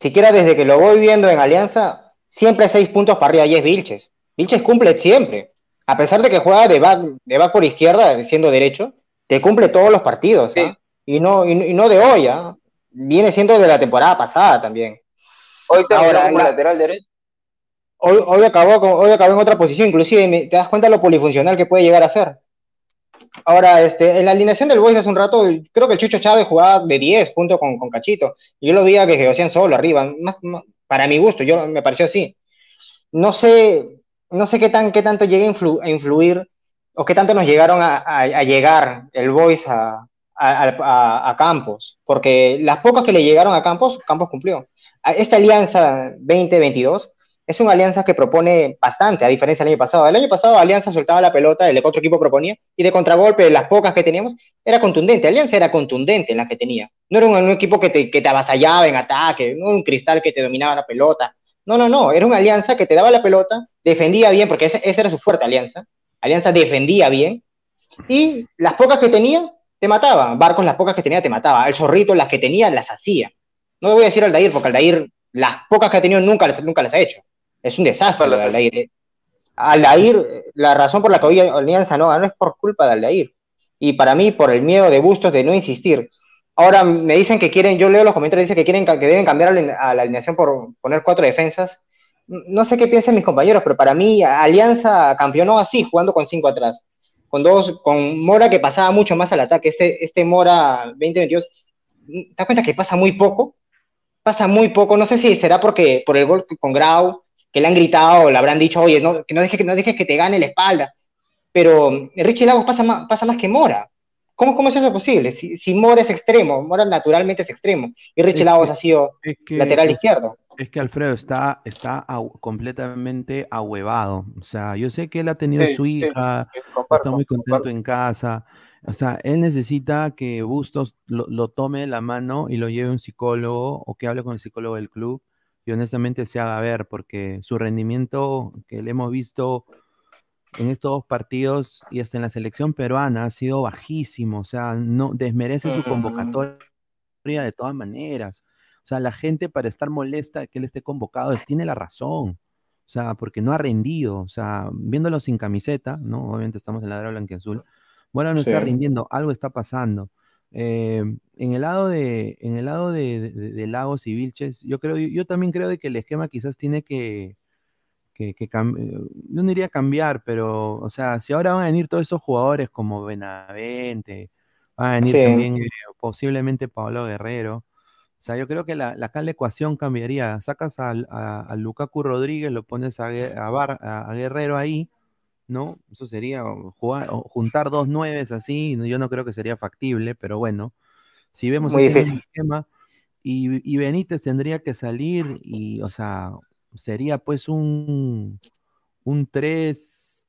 siquiera desde que lo voy viendo en Alianza, siempre seis puntos para arriba y es Vilches. Vilches cumple siempre. A pesar de que juega de back, de back por izquierda, siendo derecho, te cumple todos los partidos. ¿ah? y no, y, no de hoy, ¿ah? viene siendo de la temporada pasada también. Hoy te Ahora, como lateral derecho. Hoy, hoy, acabó hoy acabó en otra posición, inclusive te das cuenta de lo polifuncional que puede llegar a ser. Ahora, este, en la alineación del Boys hace un rato, creo que el Chucho Chávez jugaba de 10 junto con, con Cachito. Yo lo veía que se hacían solo arriba, para mi gusto, yo me pareció así. No sé, no sé qué, tan, qué tanto llega a, influir o qué tanto nos llegaron a, a llegar el Boys a, a, Campos, porque las pocas que le llegaron a Campos, Campos cumplió. Esta alianza 2022 es una alianza que propone bastante, a diferencia del año pasado. El año pasado Alianza soltaba la pelota, el otro equipo proponía, y de contragolpe, las pocas que teníamos, era contundente. Alianza era contundente en las que tenía. No era un, equipo que te, que avasallaba en ataque, no era un cristal que te dominaba la pelota. No, no, no, era una alianza que te daba la pelota, defendía bien, porque esa, era su fuerte alianza. Alianza defendía bien, y las pocas que tenía, te mataba. Barcos, las pocas que tenía, te mataba. El zorrito, las que tenía, las hacía. No voy a decir Aldair, porque Aldair, las pocas que ha tenido, nunca, nunca las ha hecho. Es un desastre Aldair. Eh. Aldair, la razón por la que hoy Alianza no no es por culpa de Aldair. Y para mí, por el miedo de Bustos de no insistir. Ahora me dicen que quieren, yo leo los comentarios, dicen que quieren que deben cambiar a la alineación por poner cuatro defensas. No sé qué piensan mis compañeros, pero para mí Alianza campeonó así, jugando con cinco atrás con dos, con Mora que pasaba mucho más al ataque. Este, este Mora 2022, ¿te das cuenta que pasa muy poco? Pasa muy poco, no sé si será porque por el gol con Grau, que le han gritado, le habrán dicho, oye, no, que no dejes que, no dejes que te gane la espalda. Pero Richie Lagos pasa más, pasa más que Mora. ¿Cómo, ¿Cómo es eso posible? Si, si Mora es extremo, Mora naturalmente es extremo, y Richie Lagos ha sido lateral izquierdo. Es que Alfredo está, está completamente ahuevado. O sea, yo sé que él ha tenido su hija, está muy contento en casa. O sea, él necesita que Bustos lo, tome la mano y lo lleve a un psicólogo o que hable con el psicólogo del club honestamente se haga ver, porque su rendimiento que le hemos visto en estos dos partidos y hasta en la selección peruana ha sido bajísimo. O sea, no desmerece su convocatoria de todas maneras. O sea, la gente para estar molesta que él esté convocado tiene la razón. O sea, porque no ha rendido. O sea, viéndolo sin camiseta, ¿no? Obviamente estamos en la blanca y azul. Bueno, no está rindiendo, algo está pasando. Eh, en el lado de, en el lado de, Lagos y Vilches, yo creo, yo, también creo de que el esquema quizás tiene que, que, no diría cambiar, pero, o sea, si ahora van a venir todos esos jugadores como Benavente, van a venir también eh, posiblemente Pablo Guerrero, o sea, yo creo que la, la, la ecuación cambiaría. Sacas al, a, Lukaku Rodríguez, lo pones a, a, Guerrero ahí, ¿no? Eso sería jugar, juntar dos nueves así, yo no creo que sería factible, pero bueno, si vemos el esquema, y, y, Benítez tendría que salir, y, o sea, sería pues un, un 3,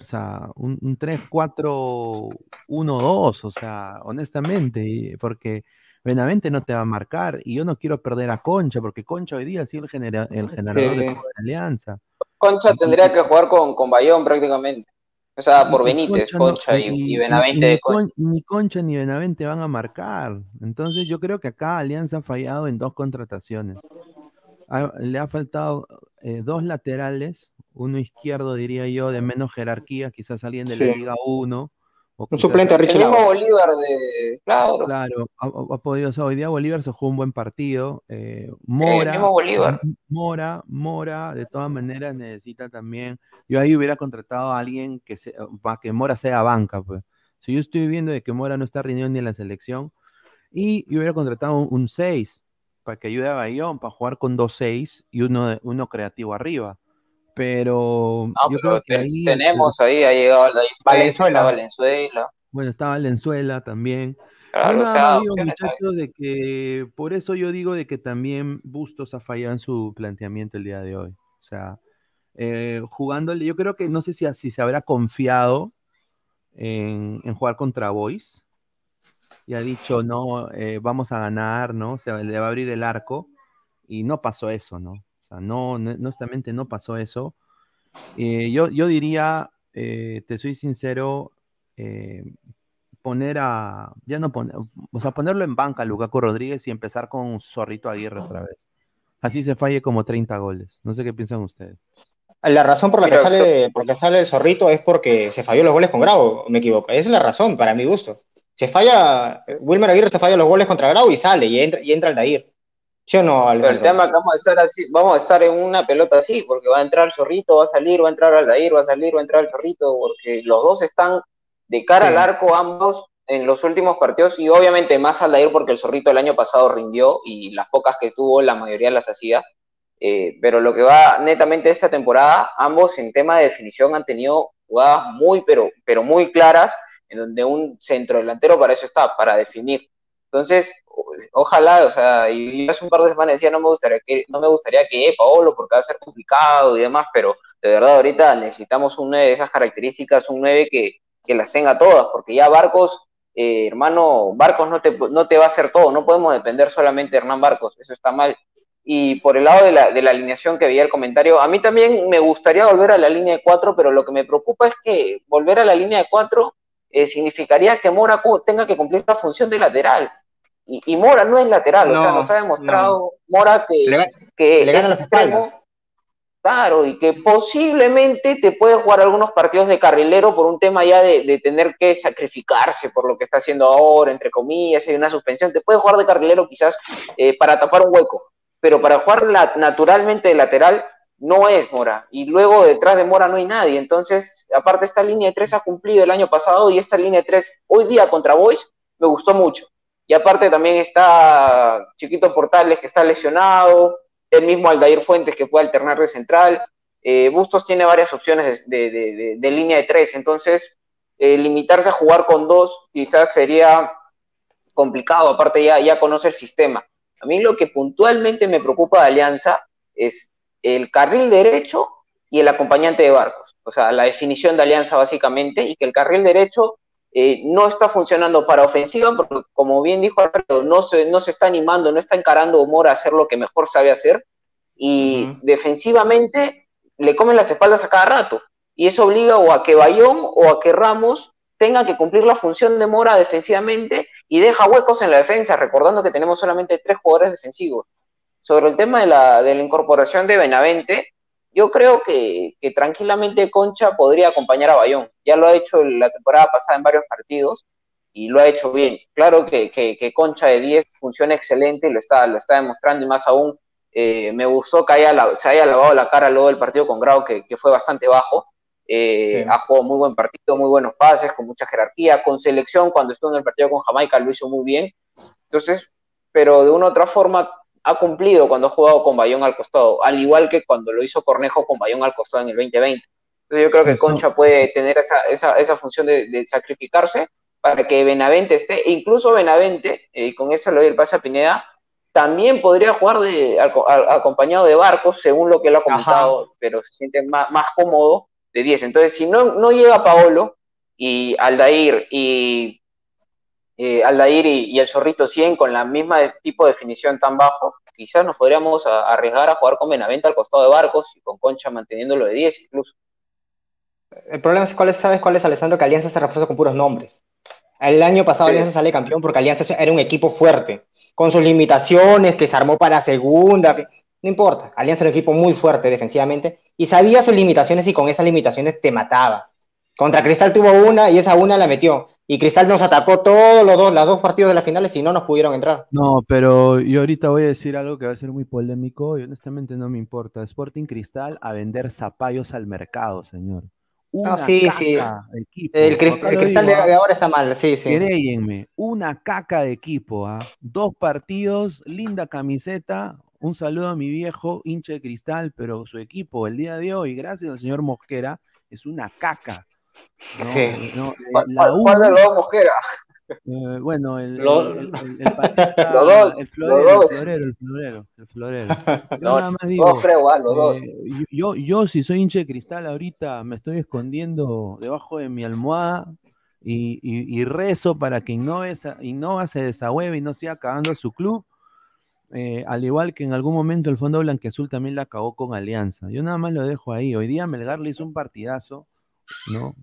o sea, un, un 3, 4, 1, 2, o sea, honestamente, porque Benavente no te va a marcar y yo no quiero perder a Concha porque Concha hoy día ha sido el, genera, el generador de la alianza. Concha tendría que jugar con, con Bayón prácticamente. O sea, por Benítez, Concha, y, Benavente ni, Concha ni Benavente van a marcar. Entonces yo creo que acá Alianza ha fallado en dos contrataciones. le ha faltado eh, dos laterales, uno izquierdo diría yo, de menos jerarquía, quizás alguien de la Liga 1 un suplente Richie El mismo Bolívar de. Claro. Claro, ha, podido. hoy día Bolívar se jugó un buen partido. Eh, Mora. Bolívar. Mora, Mora, de todas maneras necesita también. Yo ahí hubiera contratado a alguien que se, para que Mora sea banca, pues. Si yo estoy viendo de que Mora no está rindiendo ni en la selección, y yo hubiera contratado un 6 para que ayude a Bayón, para jugar con dos 6 y uno, uno creativo arriba pero yo creo que ahí tenemos ahí ha llegado la Valenzuela, Valenzuela. Bueno, está Valenzuela también. Claro, o sea, digo, muchachos, de que por eso yo digo de que también Bustos ha fallado en su planteamiento el día de hoy. O sea, eh, jugándole, yo creo que no sé si así se habrá confiado en, jugar contra Boys y ha dicho, no, eh, vamos a ganar, ¿no? O sea, le va a abrir el arco y no pasó eso, ¿no? O sea, no, honestamente no pasó eso. Eh, yo, yo diría, eh, te soy sincero, eh, poner a, ya no poner, o sea, ponerlo en banca a Lukaku Rodríguez y empezar con Zorrito Aguirre otra vez. Así se falle como 30 goles. No sé qué piensan ustedes. La razón por la que sale, porque sale el Zorrito es porque se falló los goles con Grau, me equivoco. Esa es la razón, para mi gusto. Se falla, Wilmer Aguirre se falla los goles contra Grau y sale, y entra, y entra el Dair. Yo no, Pero el tema es que vamos a estar así, vamos a estar en una pelota así, porque va a entrar el zorrito, va a salir, va a entrar Aldair, va a salir, va a entrar el zorrito, porque los dos están de cara al arco ambos en los últimos partidos, y obviamente más Aldair porque el zorrito el año pasado rindió y las pocas que tuvo, la mayoría las hacía. Eh, pero lo que va netamente esta temporada, ambos en tema de definición han tenido jugadas muy, pero, pero muy claras, en donde un centro delantero para eso está, para definir. Entonces, ojalá, o sea, y hace un par de semanas decía, no me gustaría que, no me gustaría que Paolo, porque va a ser complicado y demás, pero de verdad ahorita necesitamos un 9 de esas características, un 9 que, las tenga todas, porque ya Barcos, eh, hermano, Barcos no te, no te va a hacer todo, no podemos depender solamente de Hernán Barcos, eso está mal. Y por el lado de la, de la alineación que veía el comentario, a mí también me gustaría volver a la línea de 4, pero lo que me preocupa es que volver a la línea de 4 eh, significaría que Mora tenga que cumplir la función de lateral y, Mora no es lateral, o sea, nos ha demostrado Mora que, que es extremo, claro, y que posiblemente te puede jugar algunos partidos de carrilero por un tema ya de, tener que sacrificarse por lo que está haciendo ahora, entre comillas, hay una suspensión, te puede jugar de carrilero quizás eh, para tapar un hueco, pero para jugar naturalmente de lateral no es Mora, y luego detrás de Mora no hay nadie, entonces, aparte esta línea de tres ha cumplido el año pasado y esta línea de tres hoy día contra Boys me gustó mucho y aparte también está Chiquito Portales, que está lesionado, el mismo Aldair Fuentes, que puede alternar de central. Eh, Bustos tiene varias opciones de, línea de tres, entonces eh, limitarse a jugar con dos quizás sería complicado, aparte ya, ya conoce el sistema. A mí lo que puntualmente me preocupa de Alianza es el carril derecho y el acompañante de Barcos, o sea, la definición de Alianza básicamente, y que el carril derecho eh, no está funcionando para ofensiva, porque como bien dijo Alberto, no se, no se está animando, no está encarando Mora a hacer lo que mejor sabe hacer, y defensivamente le comen las espaldas a cada rato, y eso obliga o a que Bayón o a que Ramos tenga que cumplir la función de Mora defensivamente y deja huecos en la defensa, recordando que tenemos solamente tres jugadores defensivos. Sobre el tema de la, de la incorporación de Benavente, yo creo que, tranquilamente Concha podría acompañar a Bayón. Ya lo ha hecho la temporada pasada en varios partidos y lo ha hecho bien. Claro que, Concha de 10 funciona excelente y lo está, lo está demostrando y más aún eh, me gustó que haya, se haya lavado la cara luego del partido con Grau, que, fue bastante bajo. Eh, ha jugado muy buen partido, muy buenos pases, con mucha jerarquía, con selección, cuando estuvo en el partido con Jamaica lo hizo muy bien. Entonces, pero de una u otra forma ha cumplido cuando ha jugado con Bayón al costado, al igual que cuando lo hizo Cornejo con Bayón al costado en el 2020. Entonces yo creo que Concha puede tener esa, esa, esa función de, sacrificarse para que Benavente esté, e incluso Benavente, y eh, con eso lo doy el pase a Pineda, también podría jugar de, acompañado de Barcos, según lo que él ha comentado, pero se siente más, más cómodo de 10. Entonces, si no, no llega Paolo y Aldair y eh, Aldair y, el Zorrito 100 con la misma tipo de definición tan bajo, quizás nos podríamos arriesgar a jugar con Benavente al costado de Barcos y con Concha manteniéndolo de 10 incluso. El problema es, ¿cuál es, ¿sabes cuál es, Alessandro? Que Alianza se refuerza con puros nombres. El año pasado Alianza sale campeón porque Alianza era un equipo fuerte, con sus limitaciones, que se armó para segunda, no importa. Alianza era un equipo muy fuerte defensivamente y sabía sus limitaciones y con esas limitaciones te mataba. Contra Cristal tuvo una y esa una la metió. Y Cristal nos atacó todos los dos, las dos partidos de las finales y no nos pudieron entrar. No, pero yo ahorita voy a decir algo que va a ser muy polémico y honestamente no me importa. Sporting Cristal a vender zapallos al mercado, señor. Una sí, caca sí. Equipo. El, Cristal de, ahora está mal, sí, sí. Créyenme, una caca de equipo, ¿ah? Dos partidos, linda camiseta. Un saludo a mi viejo, hincha de Cristal, pero su equipo el día de hoy, gracias al señor Mosquera, es una caca. No, sí. no, eh, la ¿Cuál, de los dos Mosquera? Eh, bueno, el, el, el, el, patita, los dos, el florero, los dos. el florero, el florero, el florero. Yo no, nada más digo, creo, ah, los dos. Eh, yo, yo, si soy hincha de cristal ahorita, me estoy escondiendo debajo de mi almohada y, y, y rezo para que Innova, Innova se desahueve y no siga acabando su club. Eh, al igual que en algún momento el Fondo Blanqueazul también la acabó con Alianza. Yo nada más lo dejo ahí. Hoy día Melgar le hizo un partidazo, ¿no?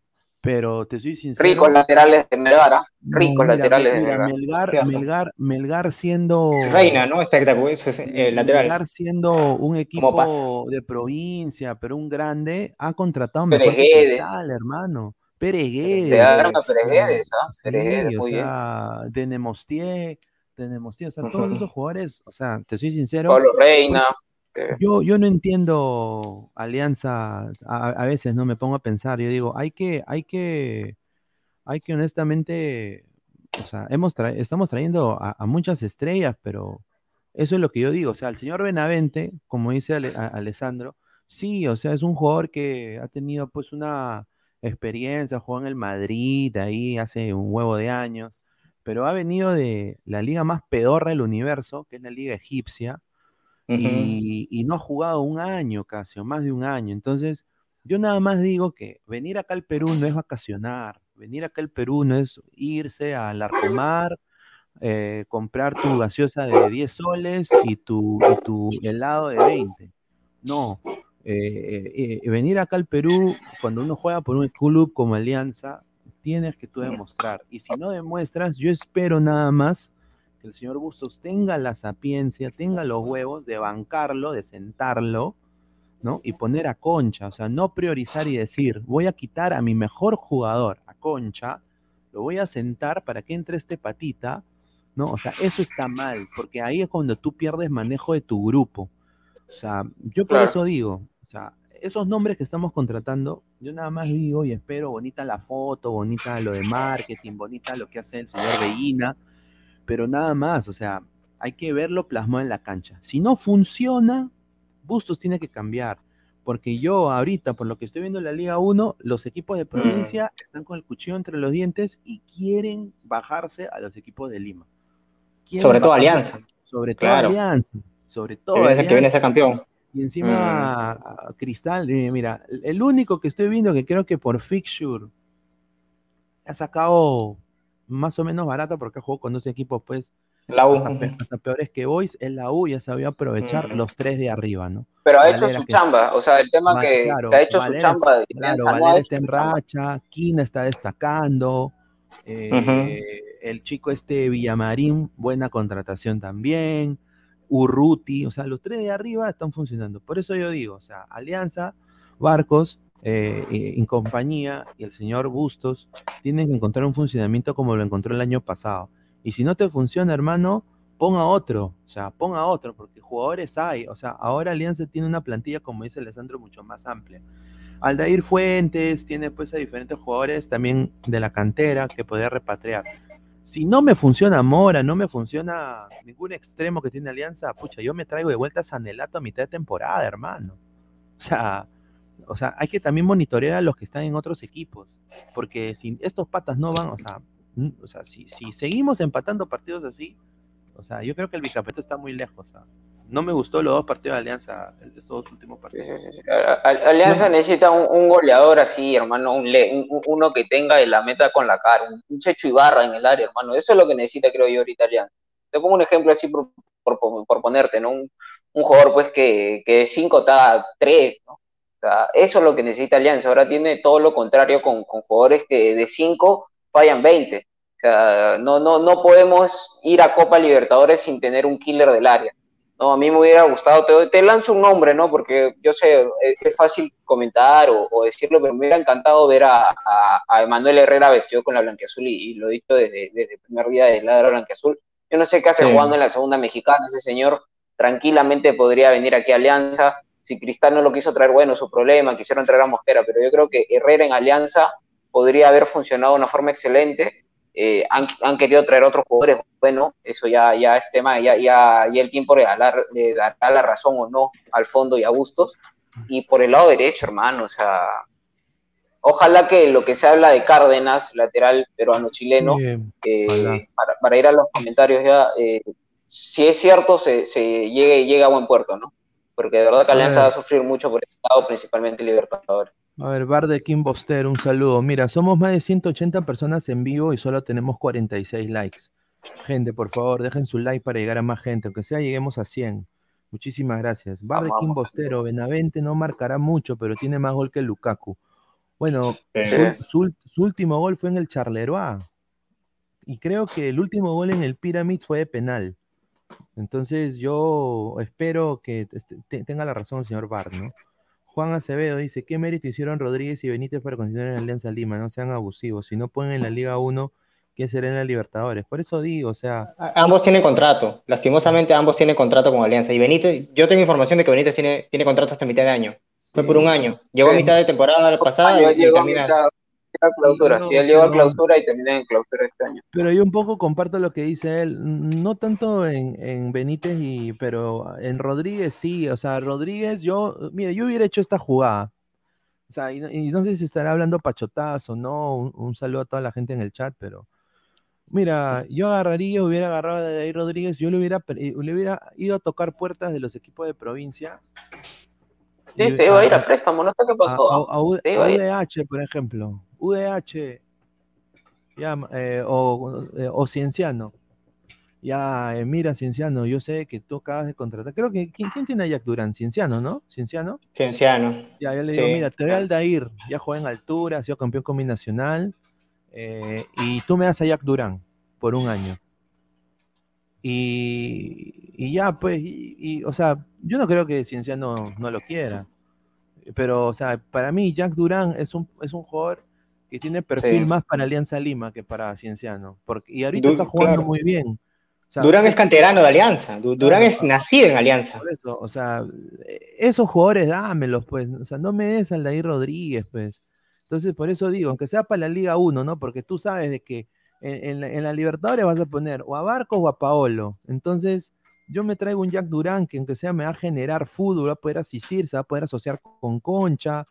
Pero te soy sincero. Ricos laterales de Melgar, ¿ah? Ricos laterales de Melgar. Melgar, Melgar, Melgar siendo. Reina, ¿no? Espectacular. Eso es, eh, lateral. Melgar siendo un equipo de provincia, pero un grande, ha contratado mejor que Cristal, hermano. Pereguedes. Te daron a Pereguedes, ¿ah? Pereguedes, muy o sea, bien. De Nemostier, de Nemostier, o sea, todos esos jugadores, o sea, te soy sincero. Pablo Reina. Yo, yo no entiendo Alianza, a, veces no me pongo a pensar, yo digo, hay que, hay que, hay que honestamente, o sea, hemos estamos trayendo a, a, muchas estrellas, pero eso es lo que yo digo, o sea, el señor Benavente, como dice Ale, Alessandro, sí, o sea, es un jugador que ha tenido pues una experiencia, jugó en el Madrid ahí hace un huevo de años, pero ha venido de la liga más pedorra del universo, que es la liga egipcia, y, no ha jugado un año casi, o más de un año. Entonces, yo nada más digo que venir acá al Perú no es vacacionar, venir acá al Perú no es irse a Larcomar, eh, comprar tu gaseosa de 10 soles y tu, y helado de 20. No, eh, eh, venir acá al Perú, cuando uno juega por un club como Alianza, tienes que tú demostrar. Y si no demuestras, yo espero nada más que el señor Bustos tenga la sapiencia, tenga los huevos de bancarlo, de sentarlo, ¿no? Y poner a Concha, o sea, no priorizar y decir, voy a quitar a mi mejor jugador, a Concha, lo voy a sentar para que entre este patita, ¿no? O sea, eso está mal, porque ahí es cuando tú pierdes manejo de tu grupo. O sea, yo por claro. eso digo, o sea, esos nombres que estamos contratando, yo nada más digo y espero, bonita la foto, bonita lo de marketing, bonita lo que hace el señor Veína, pero nada más, o sea, hay que verlo plasmado en la cancha. Si no funciona, Bustos tiene que cambiar, porque yo ahorita, por lo que estoy viendo en la Liga 1, los equipos de provincia mm. están con el cuchillo entre los dientes y quieren bajarse a los equipos de Lima. Quieren sobre todo Alianza. Sobre todo claro. Alianza. Sobre todo. Que Alianza. que viene a ser campeón. Y encima mm. Cristal, eh, mira, el único que estoy viendo que creo que por fixture ha sacado más o menos barata porque jugó con dos equipos, pues, la U. Hasta, hasta, peores que Boys, es la U ya sabía aprovechar mm. los tres de arriba, ¿no? Pero ha Valera hecho su que, chamba, o sea, el tema que, claro, que, ha hecho Valera, su chamba. De claro, Valera está en racha, Quina está destacando, eh, uh -huh. el chico este Villamarín, buena contratación también, Urruti, o sea, los tres de arriba están funcionando. Por eso yo digo, o sea, Alianza, Barcos, eh, eh, en compañía y el señor Bustos tienen que encontrar un funcionamiento como lo encontró el año pasado. Y si no te funciona, hermano, ponga otro, o sea, ponga otro, porque jugadores hay. O sea, ahora Alianza tiene una plantilla, como dice Alessandro, mucho más amplia. Aldair Fuentes tiene pues a diferentes jugadores también de la cantera que podría repatriar. Si no me funciona Mora, no me funciona ningún extremo que tiene Alianza, pucha, yo me traigo de vuelta a Sanelato a mitad de temporada, hermano. O sea, o sea, hay que también monitorear a los que están en otros equipos, porque si estos patas no van, o sea, o sea si, si seguimos empatando partidos así, o sea, yo creo que el bicampeonato está muy lejos. O sea, no me gustó los dos partidos de Alianza, estos dos últimos partidos. Alianza no. necesita un, un, goleador así, hermano, un, un, uno que tenga la meta con la cara, un, Checho Ibarra en el área, hermano. Eso es lo que necesita, creo yo, ahorita Alianza. Te pongo un ejemplo así por, por, por ponerte, ¿no? Un, jugador, pues, que, que de 5 está 3, ¿no? Eso es lo que necesita Alianza. Ahora tiene todo lo contrario con, con jugadores que de 5 fallan 20. O sea, no, no, no podemos ir a Copa Libertadores sin tener un killer del área. No, a mí me hubiera gustado, te, te lanzo un nombre, ¿no? Porque yo sé, e, es, fácil comentar o, decirlo, pero me hubiera encantado ver a, a, Emanuel Herrera vestido con la blanqueazul y, y lo he dicho desde, desde, el primer día de la blanqueazul. Yo no sé qué hace jugando en la segunda mexicana, ese señor tranquilamente podría venir aquí a Alianza. Si Cristal no lo quiso traer, bueno, su problema, quisieron traer a Mosquera, pero yo creo que Herrera en Alianza podría haber funcionado de una forma excelente eh, han, querido traer otros jugadores, bueno, eso ya, ya es tema, ya, ya, ya el tiempo le dará, la razón o no al fondo y a gustos. Y por el lado derecho, hermano, o sea, ojalá que lo que se habla de Cárdenas, lateral peruano-chileno, eh, para, ir a los comentarios ya, eh, si es cierto, se, se llegue, llegue a buen puerto, ¿no? Porque de verdad que Alianza va a sufrir mucho por el lado, principalmente Libertadores. A ver, Bar de Kim Boster, un saludo. Mira, somos más de 180 personas en vivo y solo tenemos 46 likes. Gente, por favor, dejen su like para llegar a más gente, aunque sea lleguemos a 100. Muchísimas gracias. Bar de Kim Bostero, Benavente no marcará mucho, pero tiene más gol que Lukaku. Bueno, su, último gol fue en el Charleroi. Y creo que el último gol en el Pyramids fue de penal. Entonces yo espero que este, tenga la razón el señor Bar, ¿no? Juan Acevedo dice, ¿qué mérito hicieron Rodríguez y Benítez para continuar en la Alianza Lima? No sean abusivos. Si no ponen en la Liga 1, ¿qué será en la Libertadores? Por eso digo, o sea... Ambos tienen contrato. Lastimosamente ambos tienen contrato con Alianza. Y Benítez, yo tengo información de que Benítez tiene, tiene contrato hasta mitad de año. Fue por un año. Llegó a mitad de temporada pasada y, termina clausura. si él llegó a clausura y termina en clausura este año. Pero yo un poco comparto lo que dice él, no tanto en, Benítez, y, pero en Rodríguez sí. O sea, Rodríguez, yo, mire, yo hubiera hecho esta jugada. O sea, y, no sé si estará hablando pachotazo o no. Un, saludo a toda la gente en el chat, pero. Mira, yo agarraría, hubiera agarrado a ahí Rodríguez, yo le hubiera, le hubiera ido a tocar puertas de los equipos de provincia. Sí, se iba a ir a préstamo, no sé qué pasó. a UDH, por ejemplo. UDH ya, eh, o, eh, o, Cienciano. Ya, eh, mira, Cienciano, yo sé que tú acabas de contratar. Creo que, ¿quién, tiene a Jack Durán? Cienciano, ¿no? Cienciano. Cienciano. Ya, yo le digo, mira, te voy al Dair, ya juega en altura, ha sido campeón combinacional, y tú me das a Jack Durán por un año. Y, y ya, pues, y, o sea, yo no creo que Cienciano no lo quiera. Pero, o sea, para mí, Jack Durán es un, es un jugador que tiene perfil más para Alianza Lima que para Cienciano. Porque, y ahorita está jugando muy bien. Durán es canterano de Alianza. Durán es nacido en Alianza. Por eso, o sea, esos jugadores dámelos, pues. O sea, no me des al Dair Rodríguez, pues. Entonces, por eso digo, aunque sea para la Liga 1, ¿no? Porque tú sabes de que en, en, la, Libertadores vas a poner o a Barcos o a Paolo. Entonces, yo me traigo un Jack Durán que aunque sea me va a generar fútbol, va a poder asistir, se va a poder asociar con Concha,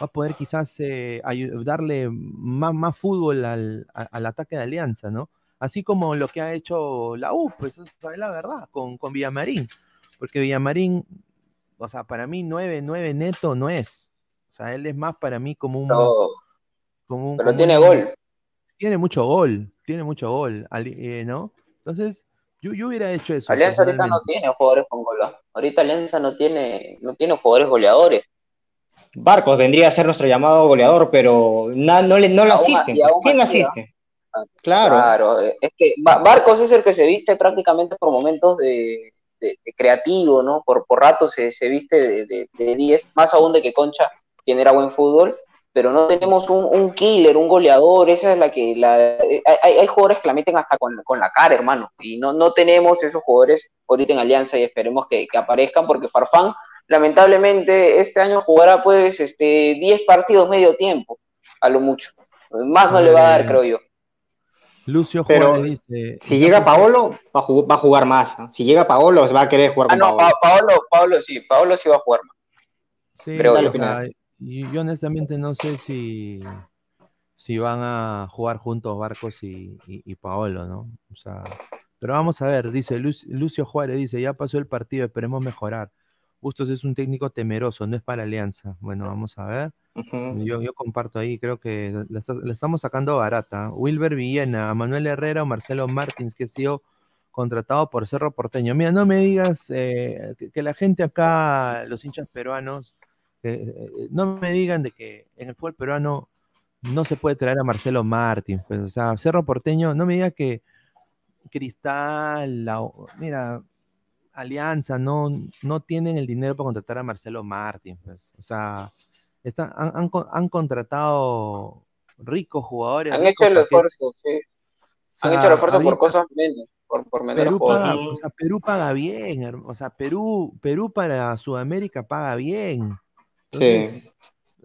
va a poder quizás eh, darle más, más fútbol al, ataque de Alianza, ¿no? Así como lo que ha hecho la U, pues es la verdad, con, con Villamarín. Porque Villamarín, o sea, para mí 9-9 neto no es. O sea, él es más para mí como un... como pero tiene gol. Tiene mucho gol, tiene mucho gol, eh, ¿no? Entonces, yo, yo, hubiera hecho eso. Alianza ahorita no tiene jugadores con gol. Ahorita Alianza no tiene, no tiene jugadores goleadores. Barcos vendría a ser nuestro llamado goleador, pero no, no, le, no lo asiste. ¿Quién lo asiste? Claro. Claro, es que Barcos es el que se viste prácticamente por momentos de, creativo, ¿no? Por, por rato se, viste de 10, más aún de que Concha, quien era buen fútbol, pero no tenemos un, killer, un goleador, esa es la que... La, hay, hay, jugadores que la meten hasta con, la cara, hermano, y no, no tenemos esos jugadores ahorita en Alianza y esperemos que, que aparezcan porque Farfán lamentablemente este año jugará pues este 10 partidos medio tiempo, a lo mucho. Más no le va a dar, creo yo. Lucio Juárez dice. Si llega Paolo, va a, jugar, más. Si llega Paolo, va a querer jugar ah, no, Paolo. Paolo, sí, Paolo sí va a jugar más. Sí, pero yo honestamente no sé si, si van a jugar juntos Barcos y, y, Paolo, ¿no? O sea, pero vamos a ver, dice Lucio Juárez, dice, ya pasó el partido, esperemos mejorar. Bustos es un técnico temeroso, no es para Alianza. Bueno, vamos a ver. yo, yo, comparto ahí, creo que la, estamos sacando barata. Wilber Villena, Manuel Herrera o Marcelo Martins, que ha sido contratado por Cerro Porteño. Mira, no me digas eh, que, la gente acá, los hinchas peruanos, Eh, no me digan de que en el fútbol peruano no se puede traer a Marcelo Martín. Pues, o sea, Cerro Porteño, no me diga que Cristal, mira, Alianza, no, no tienen el dinero para contratar a Marcelo Martín. Pues. O sea, están, han, contratado ricos jugadores. Han hecho el esfuerzo, sí. han hecho el esfuerzo por cosas menos. Por, por Perú, paga, o sea, Perú paga bien, o sea, Perú, Perú para Sudamérica paga bien. sí.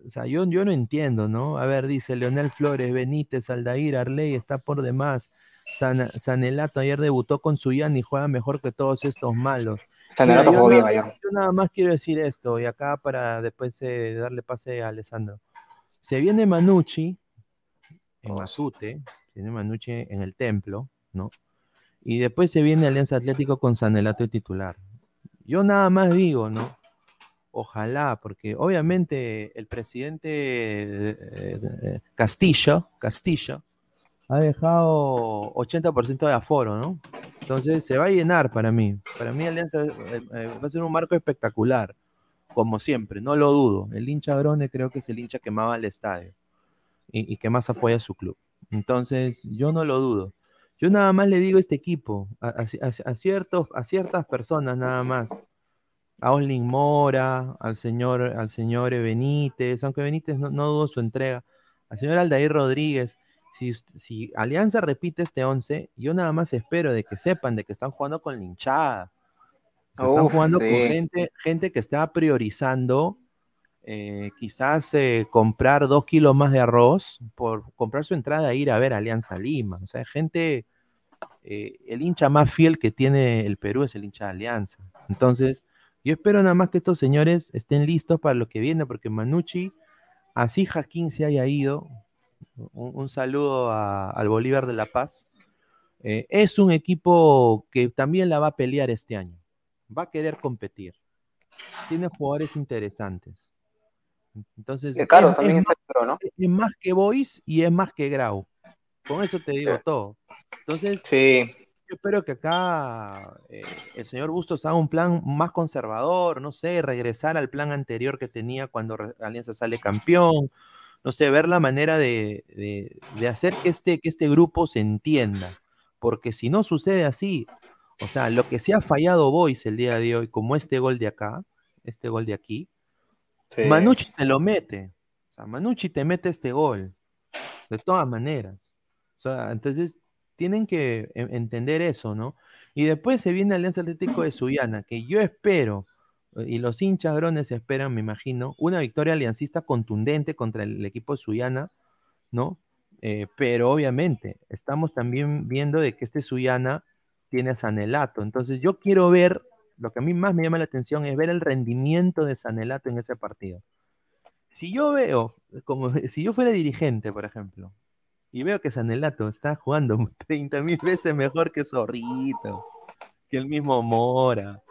O sea, yo, yo no entiendo, ¿no? A ver, dice Leonel Flores, Benítez, Aldair, Arley está por demás. Sanelato ayer debutó con Suyan y juega mejor que todos estos malos. Sanelato jugó bien ayer. Yo nada más quiero decir esto, y acá para después eh, darle pase a Alessandro. Se viene Manucci en Matute, viene Manucci en el templo, ¿no? Y después se viene Alianza Atlético con Sanelato de titular. Yo nada más digo, ¿no? Ojalá, porque obviamente el presidente eh, eh, Castillo, Castillo, ha dejado 80% de aforo, ¿no? Entonces se va a llenar para mí. Para mí Alianza va a ser un marco espectacular, como siempre, no lo dudo. El hincha Grone creo que es el hincha que más va al estadio y, que más apoya a su club. Entonces yo no lo dudo. Yo nada más le digo a este equipo, a, ciertos, a ciertas personas nada más, a Oslin Mora, al señor, al señor Benítez, aunque Benítez no dudo su entrega, al señor Aldair Rodríguez, si, si, Alianza repite este 11, yo nada más espero de que sepan de que están jugando con linchada. están jugando con gente, gente que está priorizando eh, quizás eh, comprar dos kilos más de arroz por comprar su entrada e ir a ver Alianza Lima. O sea, gente, eh, el hincha más fiel que tiene el Perú es el hincha de Alianza. Entonces, yo espero nada más que estos señores estén listos para lo que viene, porque Manucci, así Jaquín se haya ido, un, saludo al Bolívar de La Paz, eh, es un equipo que también la va a pelear este año, va a querer competir, tiene jugadores interesantes. Entonces, es, también es, más que Boys y es más que Grau. Con eso te digo todo. Entonces, sí yo espero que acá eh, el señor Bustos haga un plan más conservador, no sé, regresar al plan anterior que tenía cuando Alianza sale campeón, no sé, ver la manera de, hacer que este, que este grupo se entienda, porque si no sucede así, o sea, lo que se ha fallado Boys el día de hoy, como este gol de acá, este gol de aquí, Manucci te lo mete, o sea, Manucci te mete este gol, de todas maneras. O sea, entonces tienen que e, entender eso, ¿no? Y después se viene Alianza Atlético de Sullana, que yo espero, y los hinchas grones esperan, me imagino, una victoria aliancista contundente contra el equipo de Sullana, ¿no? Eh, pero obviamente estamos también viendo de que este Sullana tiene a Sanelato. Entonces yo quiero ver, lo que a mí más me llama la atención es ver el rendimiento de Sanelato en ese partido. Si yo veo, como si yo fuera dirigente, por ejemplo, y veo que Sanelato está jugando 30 mil veces mejor que Zorrito, que el mismo Mora.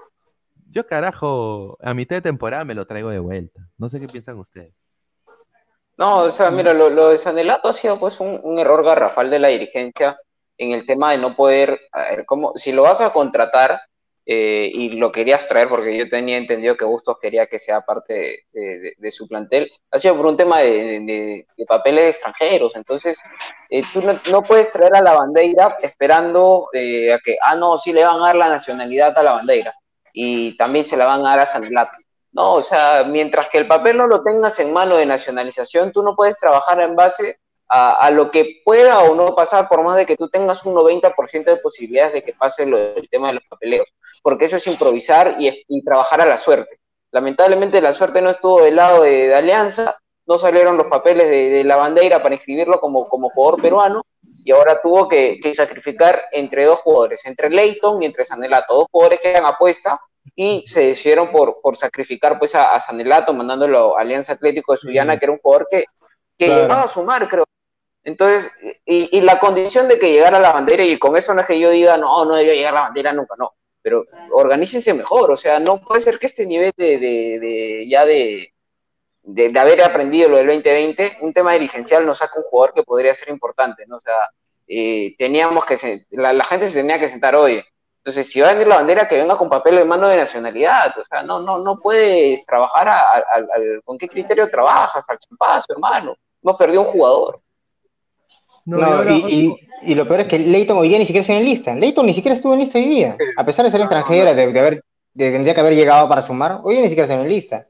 Yo, carajo, a mitad de temporada me lo traigo de vuelta. No sé qué piensan ustedes. No, o sea, mira, lo, de Sanelato ha sido pues un, error garrafal de la dirigencia en el tema de no poder, a ver, ¿cómo? si lo vas a contratar, eh, y lo querías traer porque yo tenía entendido que Bustos quería que sea parte de, su plantel, ha sido por un tema de, papeles extranjeros. Entonces, eh, tú no, puedes traer a la bandera esperando eh, a que, ah, no, sí le van a dar la nacionalidad a la bandera y también se la van a dar a Sanelato. No, o sea, mientras que el papel no lo tengas en mano de nacionalización, tú no puedes trabajar en base a, lo que pueda o no pasar, por más de que tú tengas un 90% de posibilidades de que pase lo del tema de los papeleos, porque eso es improvisar y, trabajar a la suerte. Lamentablemente la suerte no estuvo del lado de, Alianza, no salieron los papeles de, la bandera para inscribirlo como, como jugador peruano, y ahora tuvo que, sacrificar entre dos jugadores, entre Leighton y entre Sanelato, dos jugadores que eran apuesta y se decidieron por, por sacrificar pues a, Sanelato, mandándolo a Alianza Atlético de Sullana, que era un jugador que, que llegaba a sumar, creo, entonces, y, la condición de que llegara la bandera, y con eso no es que yo diga, no, no debió llegar la bandera nunca, no, pero organícense mejor, o sea, no puede ser que este nivel de, de, ya de, de, haber aprendido lo del 2020, un tema dirigencial nos saca un jugador que podría ser importante, ¿no? O sea, eh, teníamos que, la, la, gente se tenía que sentar hoy, Entonces, si va a venir la bandera, que venga con papel de mano de nacionalidad. O sea, no, no, no puedes trabajar con qué criterio trabajas, al champazo, hermano. No perdió un jugador. No, y, lo peor es que Leighton hoy día ni siquiera está en lista. Leighton ni siquiera estuvo en lista hoy día. A pesar de ser extranjera, de, haber, tendría que haber llegado para sumar, hoy día ni siquiera está en lista.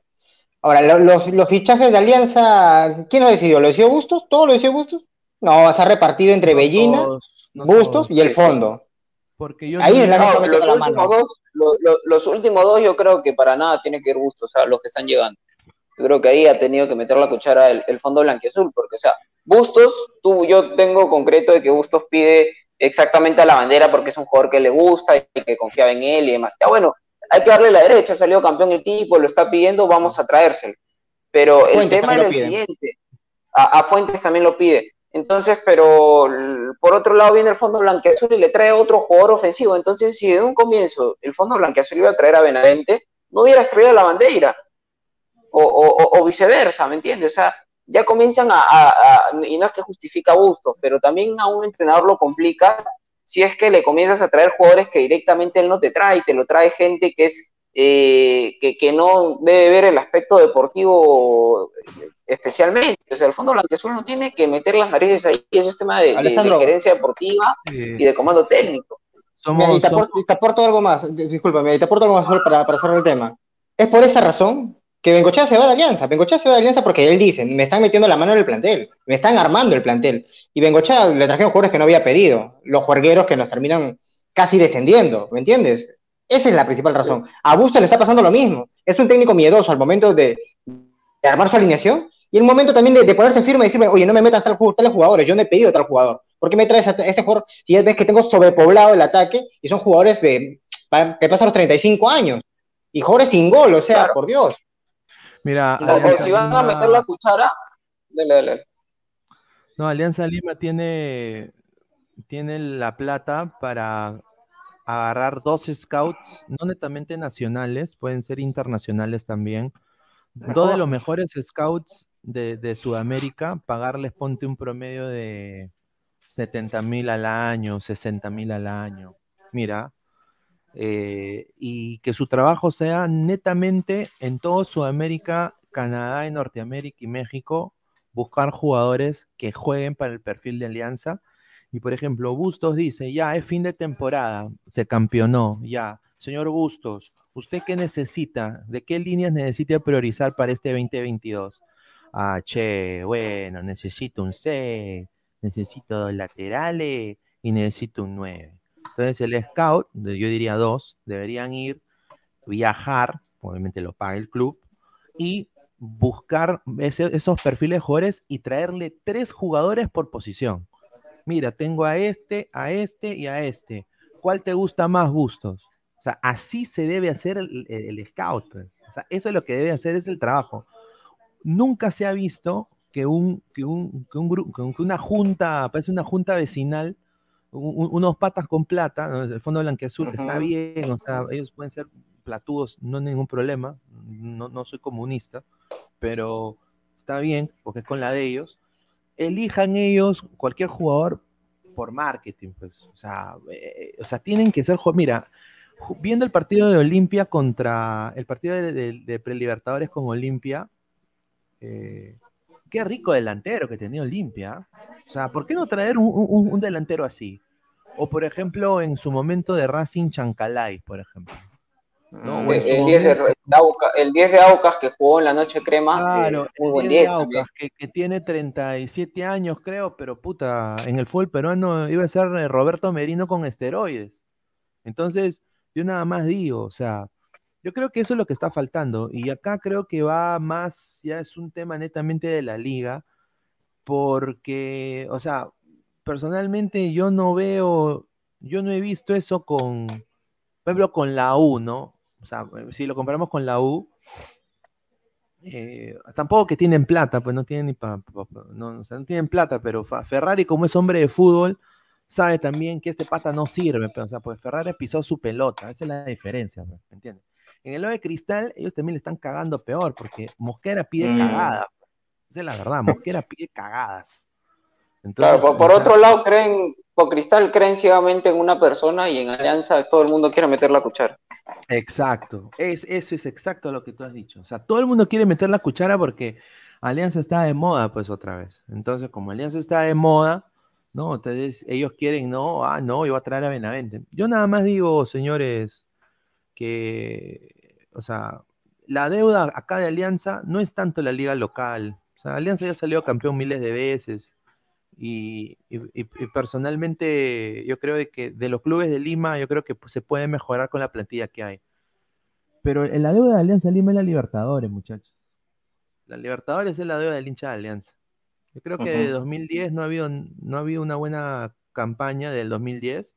Ahora, los, los, fichajes de Alianza, ¿quién lo decidió? ¿Lo decidió Bustos? ¿Todo lo decidió Bustos? No, se ha repartido entre Bellina, Bustos y el fondo. Porque yo Ahí es la los, últimos dos, los, últimos dos yo creo que para nada tiene que ir Bustos, o sea, los que están llegando. Yo creo que ahí ha tenido que meter la cuchara el, el fondo blanquiazul, porque, o sea, Bustos, tú, yo tengo concreto de que Bustos pide exactamente a la bandera porque es un jugador que le gusta y que confiaba en él y demás. Ya bueno, hay que darle la derecha, salió campeón el tipo, lo está pidiendo, vamos a traérselo. Pero el tema era el siguiente, a, Fuentes también lo pide. Entonces, pero por otro lado viene el fondo blanqueazul y le trae otro jugador ofensivo. Entonces, si de un comienzo el fondo blanqueazul iba a traer a Benavente, no hubiera traído la bandera. O, viceversa, ¿me entiendes? O sea, ya comienzan a, y no es que justifica gusto, pero también a un entrenador lo complica si es que le comienzas a traer jugadores que directamente él no te trae, te lo trae gente que es eh, que, no debe ver el aspecto deportivo especialmente. O sea, el Fondo Blanquezul no tiene que meter las narices ahí, eso es tema de, gerencia deportiva y de comando técnico. y, te aporto, algo más, discúlpame, te aporto algo más para, para cerrar el tema. Es por esa razón que Bengochea se va de Alianza. Bengochea se va de Alianza porque él dice, me están metiendo la mano en el plantel, me están armando el plantel. Y Bengochea le trajeron jugadores que no había pedido, los juergueros que nos terminan casi descendiendo, ¿me entiendes? Esa es la principal razón. A Busto le está pasando lo mismo. Es un técnico miedoso al momento de, armar su alineación y el momento también de, ponerse firme y decirme, oye, no me metas tal, tales jugadores, yo no he pedido tal jugador. ¿Por qué me traes a este jugador si ya ves que tengo sobrepoblado el ataque y son jugadores de, que pasan los 35 años? Y jugadores sin gol, o sea, por Dios. Mira, si van a meter la cuchara, dale, dale. No, Alianza Lima tiene, tiene la plata para agarrar dos scouts, no netamente nacionales, pueden ser internacionales también. Dos de los mejores scouts de, Sudamérica, pagarles, ponte un promedio de 70 mil al año, 60 mil al año. Mira, eh, y que su trabajo sea netamente en todo Sudamérica, Canadá, y Norteamérica y México, buscar jugadores que jueguen para el perfil de Alianza. Y por ejemplo, Bustos dice, ya es fin de temporada, se campeonó, ya. Señor Bustos, ¿usted qué necesita? ¿De qué líneas necesita priorizar para este 2022? Ah, che, bueno, necesito un C, necesito dos laterales y necesito un 9. Entonces el scout, yo diría dos, deberían ir, viajar, obviamente lo paga el club, y buscar esos perfiles jugadores y traerle tres jugadores por posición. Mira, tengo a este, a este y a este. ¿Cuál te gusta más, Bustos? O sea, así se debe hacer el, scout. Pues. O sea, eso es lo que debe hacer, es el trabajo. Nunca se ha visto que, un, que, un, que, un, que una junta, parece una junta vecinal, unos patas con plata, el fondo blanqueazul está bien, o sea, ellos pueden ser platudos, no hay ningún problema, no, no soy comunista, pero está bien, porque es con la de ellos. Elijan ellos cualquier jugador por marketing, pues, o sea, eh, o sea tienen que ser, mira, viendo el partido de Olimpia contra, el partido de, de, de Prelibertadores con Olimpia, eh, qué rico delantero que tenía Olimpia. O sea, ¿por qué no traer un, delantero así? O por ejemplo, en su momento de Racing Chancalay, por ejemplo. Mm, el, 10 de, Aucas, que jugó en la noche crema. Claro, muy buen 10 de Aucas, que, tiene 37 años, creo, pero puta, en el fútbol peruano iba a ser eh, Roberto Merino con esteroides. Entonces, yo nada más digo, o sea, yo creo que eso es lo que está faltando. Y acá creo que va más, ya es un tema netamente de la liga, porque, o sea, personalmente yo no veo, yo no he visto eso con, por ejemplo, con la U, ¿no? O sea, si lo comparamos con la U, eh, tampoco que tienen plata, pues no tienen ni para, no, o sea, no tienen plata, pero Ferrari como es hombre de fútbol, sabe también que este pata no sirve, pero, o sea, pues Ferrari pisó su pelota, esa es la diferencia, pues, ¿me entiendes? En el lado de Cristal, ellos también le están cagando peor, porque Mosquera pide mm. cagadas. Esa es la verdad, Mosquera pide cagadas. Claro, por, otro lado, creen, Cristal creen ciegamente en una persona y en Alianza todo el mundo quiere meter la cuchara. Exacto, es, eso es exacto lo que tú has dicho. O sea, todo el mundo quiere meter la cuchara porque Alianza está de moda, pues otra vez. Entonces, como Alianza está de moda, ¿no? Entonces ellos quieren, no, ah, no, yo voy a traer a Benavente. Yo nada más digo, señores, que, o sea, la deuda acá de Alianza no es tanto la liga local. O sea, Alianza ya salió campeón miles de veces. Y, personalmente yo creo de que de los clubes de Lima, yo creo que se puede mejorar con la plantilla que hay. Pero en la deuda de Alianza Lima es la Libertadores, muchachos. La Libertadores es la deuda del hincha de Alianza. Yo creo que de 2010 no ha, habido, no ha habido una buena campaña del 2010.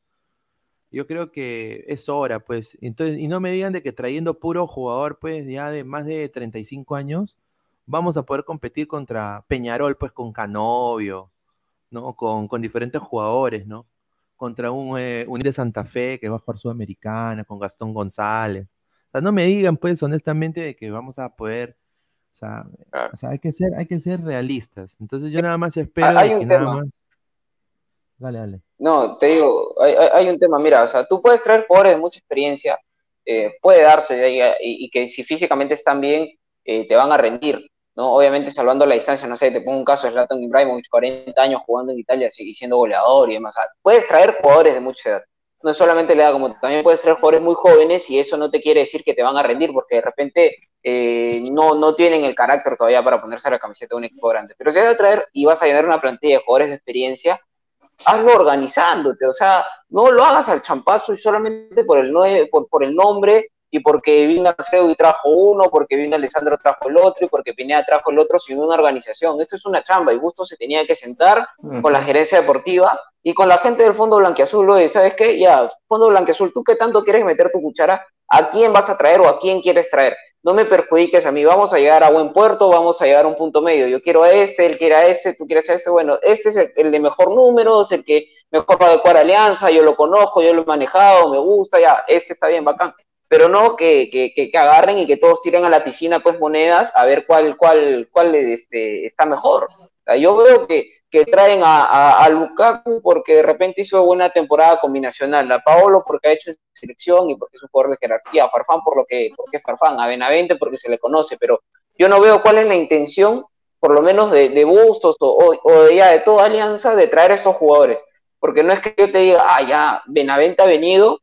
Yo creo que es hora, pues. Entonces, y no me digan de que trayendo puro jugador, pues, ya de más de 35 años, vamos a poder competir contra Peñarol, pues, con Canovio, ¿no? Con, diferentes jugadores, ¿no? Contra un, eh, de Santa Fe que va a jugar Sudamericana, con Gastón González. O sea, no me digan, pues, honestamente, de que vamos a poder. O sea, hay, que ser, hay que ser realistas. Entonces, yo nada más espero que nada más. Dale, dale. No, te digo, hay, un tema, mira, o sea, tú puedes traer jugadores de mucha experiencia, eh, puede darse y, y, que si físicamente están bien, eh, te van a rendir. ¿No? Obviamente salvando la distancia, no sé, te pongo un caso de Zlatan Ibrahimovic, 40 años jugando en Italia y siendo goleador y demás. puedes traer jugadores de mucha edad. No solamente la edad, como también puedes traer jugadores muy jóvenes y eso no te quiere decir que te van a rendir porque de repente eh, no, no tienen el carácter todavía para ponerse la camiseta de un equipo grande. Pero si vas a traer y vas a llenar una plantilla de jugadores de experiencia, hazlo organizándote, o sea, no lo hagas al champazo y solamente por el, por, por el nombre y porque vino Alfredo y trajo uno, porque vino Alessandro trajo el otro, y porque Pineda trajo el otro, sin una organización. Esto es una chamba, y Gusto se tenía que sentar con la gerencia deportiva y con la gente del Fondo Blanqueazul, lo de, ¿sabes qué? Ya, Fondo Blanqueazul, ¿tú qué tanto quieres meter tu cuchara? ¿A quién vas a traer o a quién quieres traer? No me perjudiques a mí, vamos a llegar a buen puerto, vamos a llegar a un punto medio. Yo quiero a este, él quiere a este, tú quieres a este. Bueno, este es el, de mejor número, es el que mejor va a adecuar alianza, yo lo conozco, yo lo he manejado, me gusta, ya, este está bien, bacán pero no que, que, que, agarren y que todos tiren a la piscina pues monedas a ver cuál, cuál, cuál este, está mejor. yo veo que, que traen a, a, Lukaku porque de repente hizo buena temporada combinacional, a Paolo porque ha hecho selección y porque es un jugador de jerarquía, a Farfán por lo que, porque Farfán, a Benavente porque se le conoce, pero yo no veo cuál es la intención, por lo menos de, de Bustos o, o, de, ya de toda alianza, de traer a estos jugadores. Porque no es que yo te diga, ah, ya, Benavente ha venido,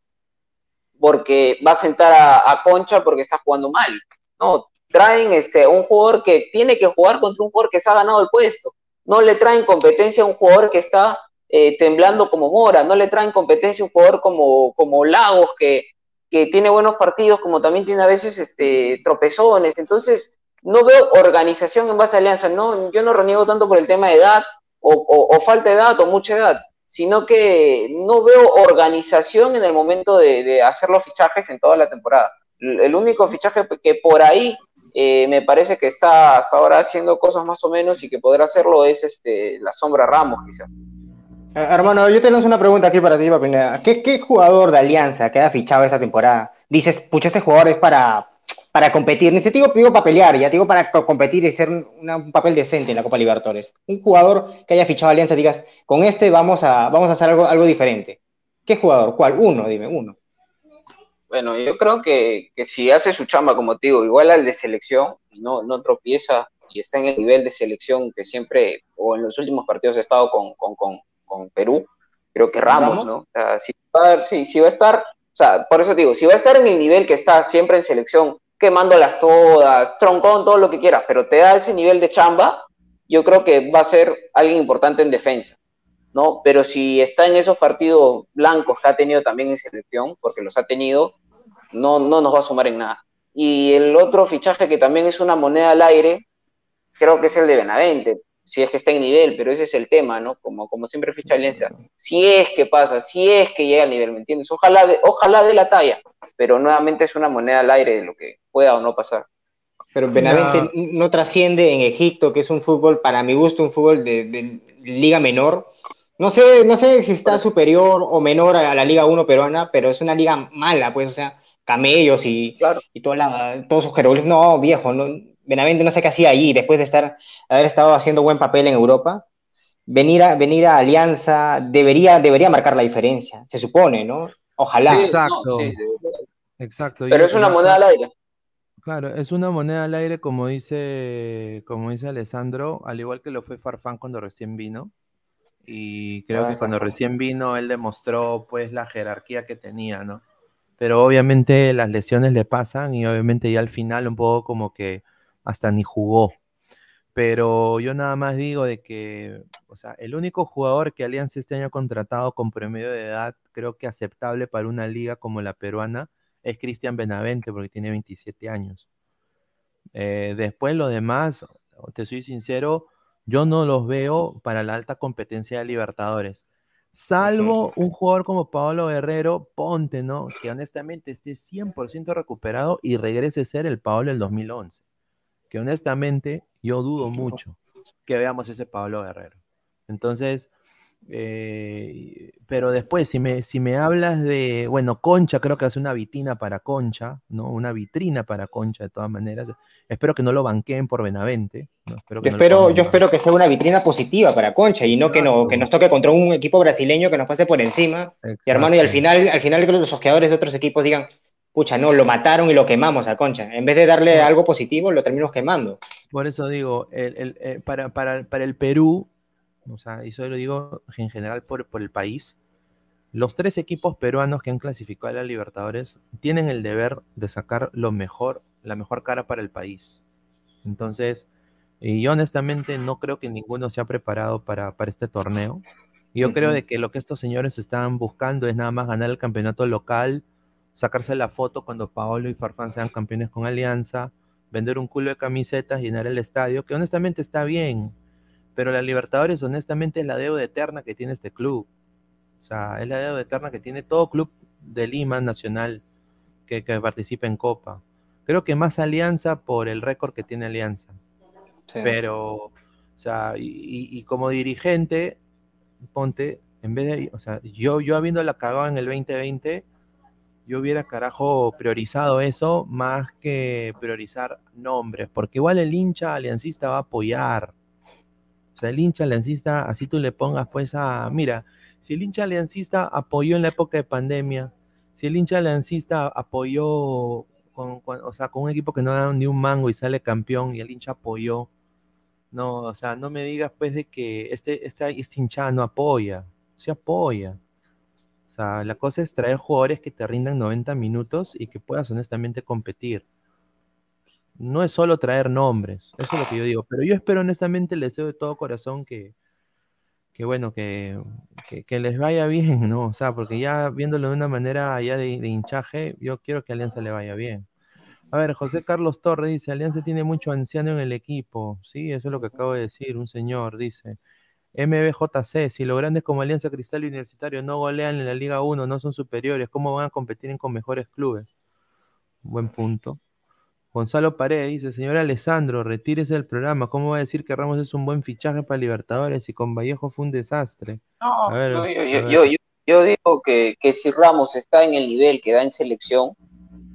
porque va a sentar a, Concha porque está jugando mal. No, traen este, un jugador que tiene que jugar contra un jugador que se ha ganado el puesto. No le traen competencia a un jugador que está eh, temblando como Mora, no le traen competencia a un jugador como, como Lagos, que, que tiene buenos partidos, como también tiene a veces este, tropezones. Entonces, no veo organización en base a alianza. No, yo no reniego tanto por el tema de edad, o falta de edad, o mucha edad sino que no veo organización en el momento de, hacer los fichajes en toda la temporada. El único fichaje que por ahí eh, me parece que está hasta ahora haciendo cosas más o menos y que podrá hacerlo es este la sombra Ramos, quizás. Eh, hermano, yo tengo una pregunta aquí para ti, ¿Qué, ¿Qué jugador de Alianza que ha fichado esa temporada dices, pucha, este jugador es para para competir, ni siquiera digo para pelear, ya digo para competir y ser un papel decente en la Copa Libertadores. Un jugador que haya fichado Alianza, digas, con este vamos a, vamos a hacer algo, algo diferente. ¿Qué jugador? ¿Cuál? Uno, dime, uno. Bueno, yo creo que, que si hace su chamba, como te digo, igual al de selección, no, no tropieza y está en el nivel de selección que siempre, o en los últimos partidos ha estado con, con, con, con Perú, creo que Ramos, ¿no? O sea, si va, sí, si va a estar, o sea, por eso digo, si va a estar en el nivel que está siempre en selección, quemándolas todas, troncón, todo lo que quieras, pero te da ese nivel de chamba, yo creo que va a ser alguien importante en defensa, ¿no? Pero si está en esos partidos blancos que ha tenido también en selección, porque los ha tenido, no, no nos va a sumar en nada. Y el otro fichaje que también es una moneda al aire, creo que es el de Benavente, si es que está en nivel, pero ese es el tema, ¿no? Como, como siempre ficha Alianza, si es que pasa, si es que llega al nivel, ¿me entiendes? Ojalá de, ojalá de la talla, pero nuevamente es una moneda al aire de lo que pueda o no pasar. Pero Benavente no. trasciende en Egipto, que es un fútbol, para mi gusto, un fútbol de, liga menor. No sé, no sé si está superior o menor a la Liga 1 peruana, pero es una liga mala, pues, o sea, camellos y, y toda todos sus jeroglíficos. No, viejo, no, Benavente no sé qué hacía allí después de estar, haber estado haciendo buen papel en Europa. venir a, venir a Alianza debería, debería marcar la diferencia, se supone, ¿no? Ojalá. Exacto. Exacto. Pero es una moneda al aire. Claro, es una moneda al aire, como dice, como dice Alessandro, al igual que lo fue Farfán cuando recién vino. Y creo que cuando recién vino, él demostró pues la jerarquía que tenía, ¿no? Pero obviamente las lesiones le pasan y obviamente ya al final un poco como que hasta ni jugó. Pero yo nada más digo de que, o sea, el único jugador que Alianza este año ha contratado con promedio de edad, creo que aceptable para una liga como la peruana, es Cristian Benavente, porque tiene 27 años. Eh, después lo demás, te soy sincero, yo no los veo para la alta competencia de Libertadores. Salvo un jugador como Pablo Guerrero, ponte, ¿no? Que honestamente esté 100% recuperado y regrese a ser el Pablo del 2011. Que honestamente yo dudo mucho que veamos ese Pablo Guerrero. Entonces, eh, pero después, si me, si me hablas de, bueno, Concha, creo que hace una vitrina para Concha, ¿no? Una vitrina para Concha, de todas maneras. Espero que no lo banqueen por Benavente. Espero yo, espero, yo espero que sea una vitrina positiva para Concha y no que, no que nos toque contra un equipo brasileño que nos pase por encima. Y hermano, y al final, al final que los ojeadores de otros equipos digan, pucha, no, lo mataron y lo quemamos a Concha. En vez de darle algo positivo, lo terminamos quemando. Por eso digo, el, eh, para, para, para el Perú, o sea, y eso lo digo en general por, el país, los tres equipos peruanos que han clasificado a la Libertadores tienen el deber de sacar lo mejor, la mejor cara para el país. Entonces, y yo honestamente no creo que ninguno se ha preparado para, este torneo. Yo creo de que lo que estos señores están buscando es nada más ganar el campeonato local, sacarse la foto cuando Paolo y Farfán sean campeones con Alianza, vender un culo de camisetas, llenar el estadio, que honestamente está bien pero la Libertadores honestamente es la deuda eterna que tiene este club. O sea, es la deuda eterna que tiene todo club de Lima nacional que, participa en Copa. Creo que más Alianza por el récord que tiene Alianza. Pero, o sea, y, como dirigente, ponte, en vez de, o sea, yo, yo habiéndola cagado en el 2020, yo hubiera carajo priorizado eso más que priorizar nombres, porque igual el hincha aliancista va a apoyar. O sea, el hincha aliancista, así tú le pongas pues a, mira, si el hincha aliancista apoyó en la época de pandemia, si el hincha aliancista apoyó con, o sea, con un equipo que no da ni un mango y sale campeón y el hincha apoyó, no, o sea, no me digas pues de que este, este, este hincha no apoya, se apoya. Sea, la cosa es traer jugadores que te rindan 90 minutos y que puedas honestamente competir no es solo traer nombres, eso es lo que yo digo, pero yo espero honestamente, les deseo de todo corazón que, que bueno, que, que, les vaya bien, ¿no? O sea, porque ya viéndolo de una manera ya de, hinchaje, yo quiero que Alianza le vaya bien. A ver, José Carlos Torres dice, Alianza tiene mucho anciano en el equipo, sí, eso es lo que acabo de decir, un señor dice. MBJC, si los grandes como Alianza Cristal y Universitario no golean en la Liga 1, no son superiores, ¿cómo van a competir con mejores clubes? Buen punto. Gonzalo Paredes dice, señor Alessandro, retírese del programa. ¿Cómo va a decir que Ramos es un buen fichaje para Libertadores y con Vallejo fue un desastre? No, yo, digo que, si Ramos está en el nivel que da en selección,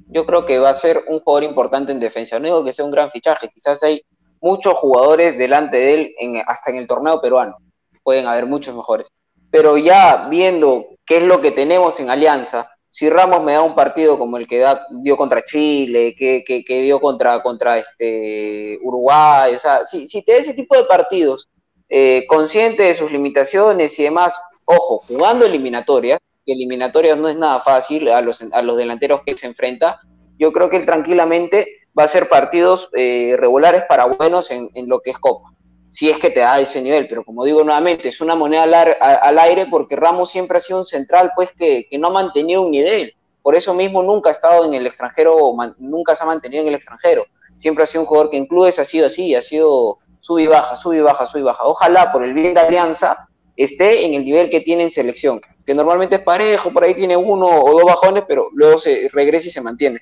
yo creo que va a ser un jugador importante en defensa. No digo que sea un gran fichaje, quizás hay muchos jugadores delante de él, en, hasta en el torneo peruano. Pueden haber muchos mejores. Pero ya viendo qué es lo que tenemos en Alianza, si Ramos me da un partido como el que dio contra Chile, que, dio contra, contra este Uruguay, o sea, si, te da ese tipo de partidos, eh, consciente de sus limitaciones y demás, ojo, jugando eliminatorias, que eliminatorias no es nada fácil a los, a los delanteros que se enfrenta, yo creo que él tranquilamente va a ser partidos eh, regulares para buenos en, en lo que es Copa si es que te da ese nivel, pero como digo nuevamente, es una moneda al, aire porque Ramos siempre ha sido un central pues que, no ha mantenido un nivel, por eso mismo nunca ha estado en el extranjero, nunca se ha mantenido en el extranjero, siempre ha sido un jugador que en clubes ha sido así, ha sido sub y baja, sub y baja, sub y baja, ojalá por el bien de Alianza esté en el nivel que tiene en selección, que normalmente es parejo, por ahí tiene uno o dos bajones, pero luego se regresa y se mantiene.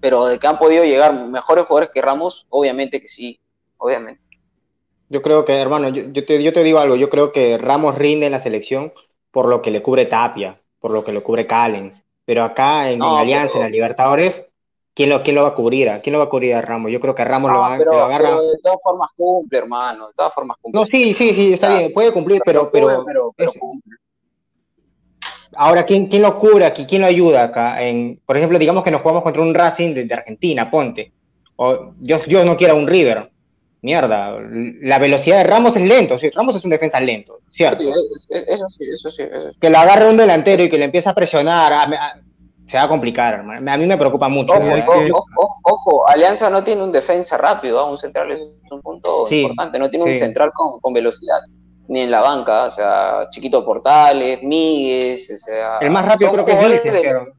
Pero de que han podido llegar mejores jugadores que Ramos, obviamente que sí, obviamente. Yo creo que, hermano, yo, te, yo te digo algo, yo creo que Ramos rinde en la selección por lo que le cubre Tapia, por lo que le cubre Callens, pero acá en, Alianza, en la Libertadores, ¿quién lo, quién lo va a cubrir? ¿Quién lo va a cubrir a Ramos? Yo creo que Ramos lo, va, pero, lo agarra. Pero de todas formas cumple, hermano. De todas formas cumple. No, sí, sí, sí, está bien, puede cumplir, pero. pero, pero, cumple. Ahora, ¿quién, ¿quién lo cura aquí? ¿Quién lo ayuda acá? En, por ejemplo, digamos que nos jugamos contra un Racing de, Argentina, ponte. O yo, yo no quiero un River. Mierda, la velocidad de Ramos es lento, ¿sí? Ramos es un defensa lento, ¿cierto? eso sí, eso sí, Que lo agarre un delantero y que le empiece a presionar, se va a complicar, hermano. A mí me preocupa mucho. Ojo, Alianza no tiene un defensa rápido, un central es un punto importante, no tiene un central con, con velocidad ni en la banca, o sea, Chiquito Portales, Míguez, o sea... El más rápido creo que es Licen,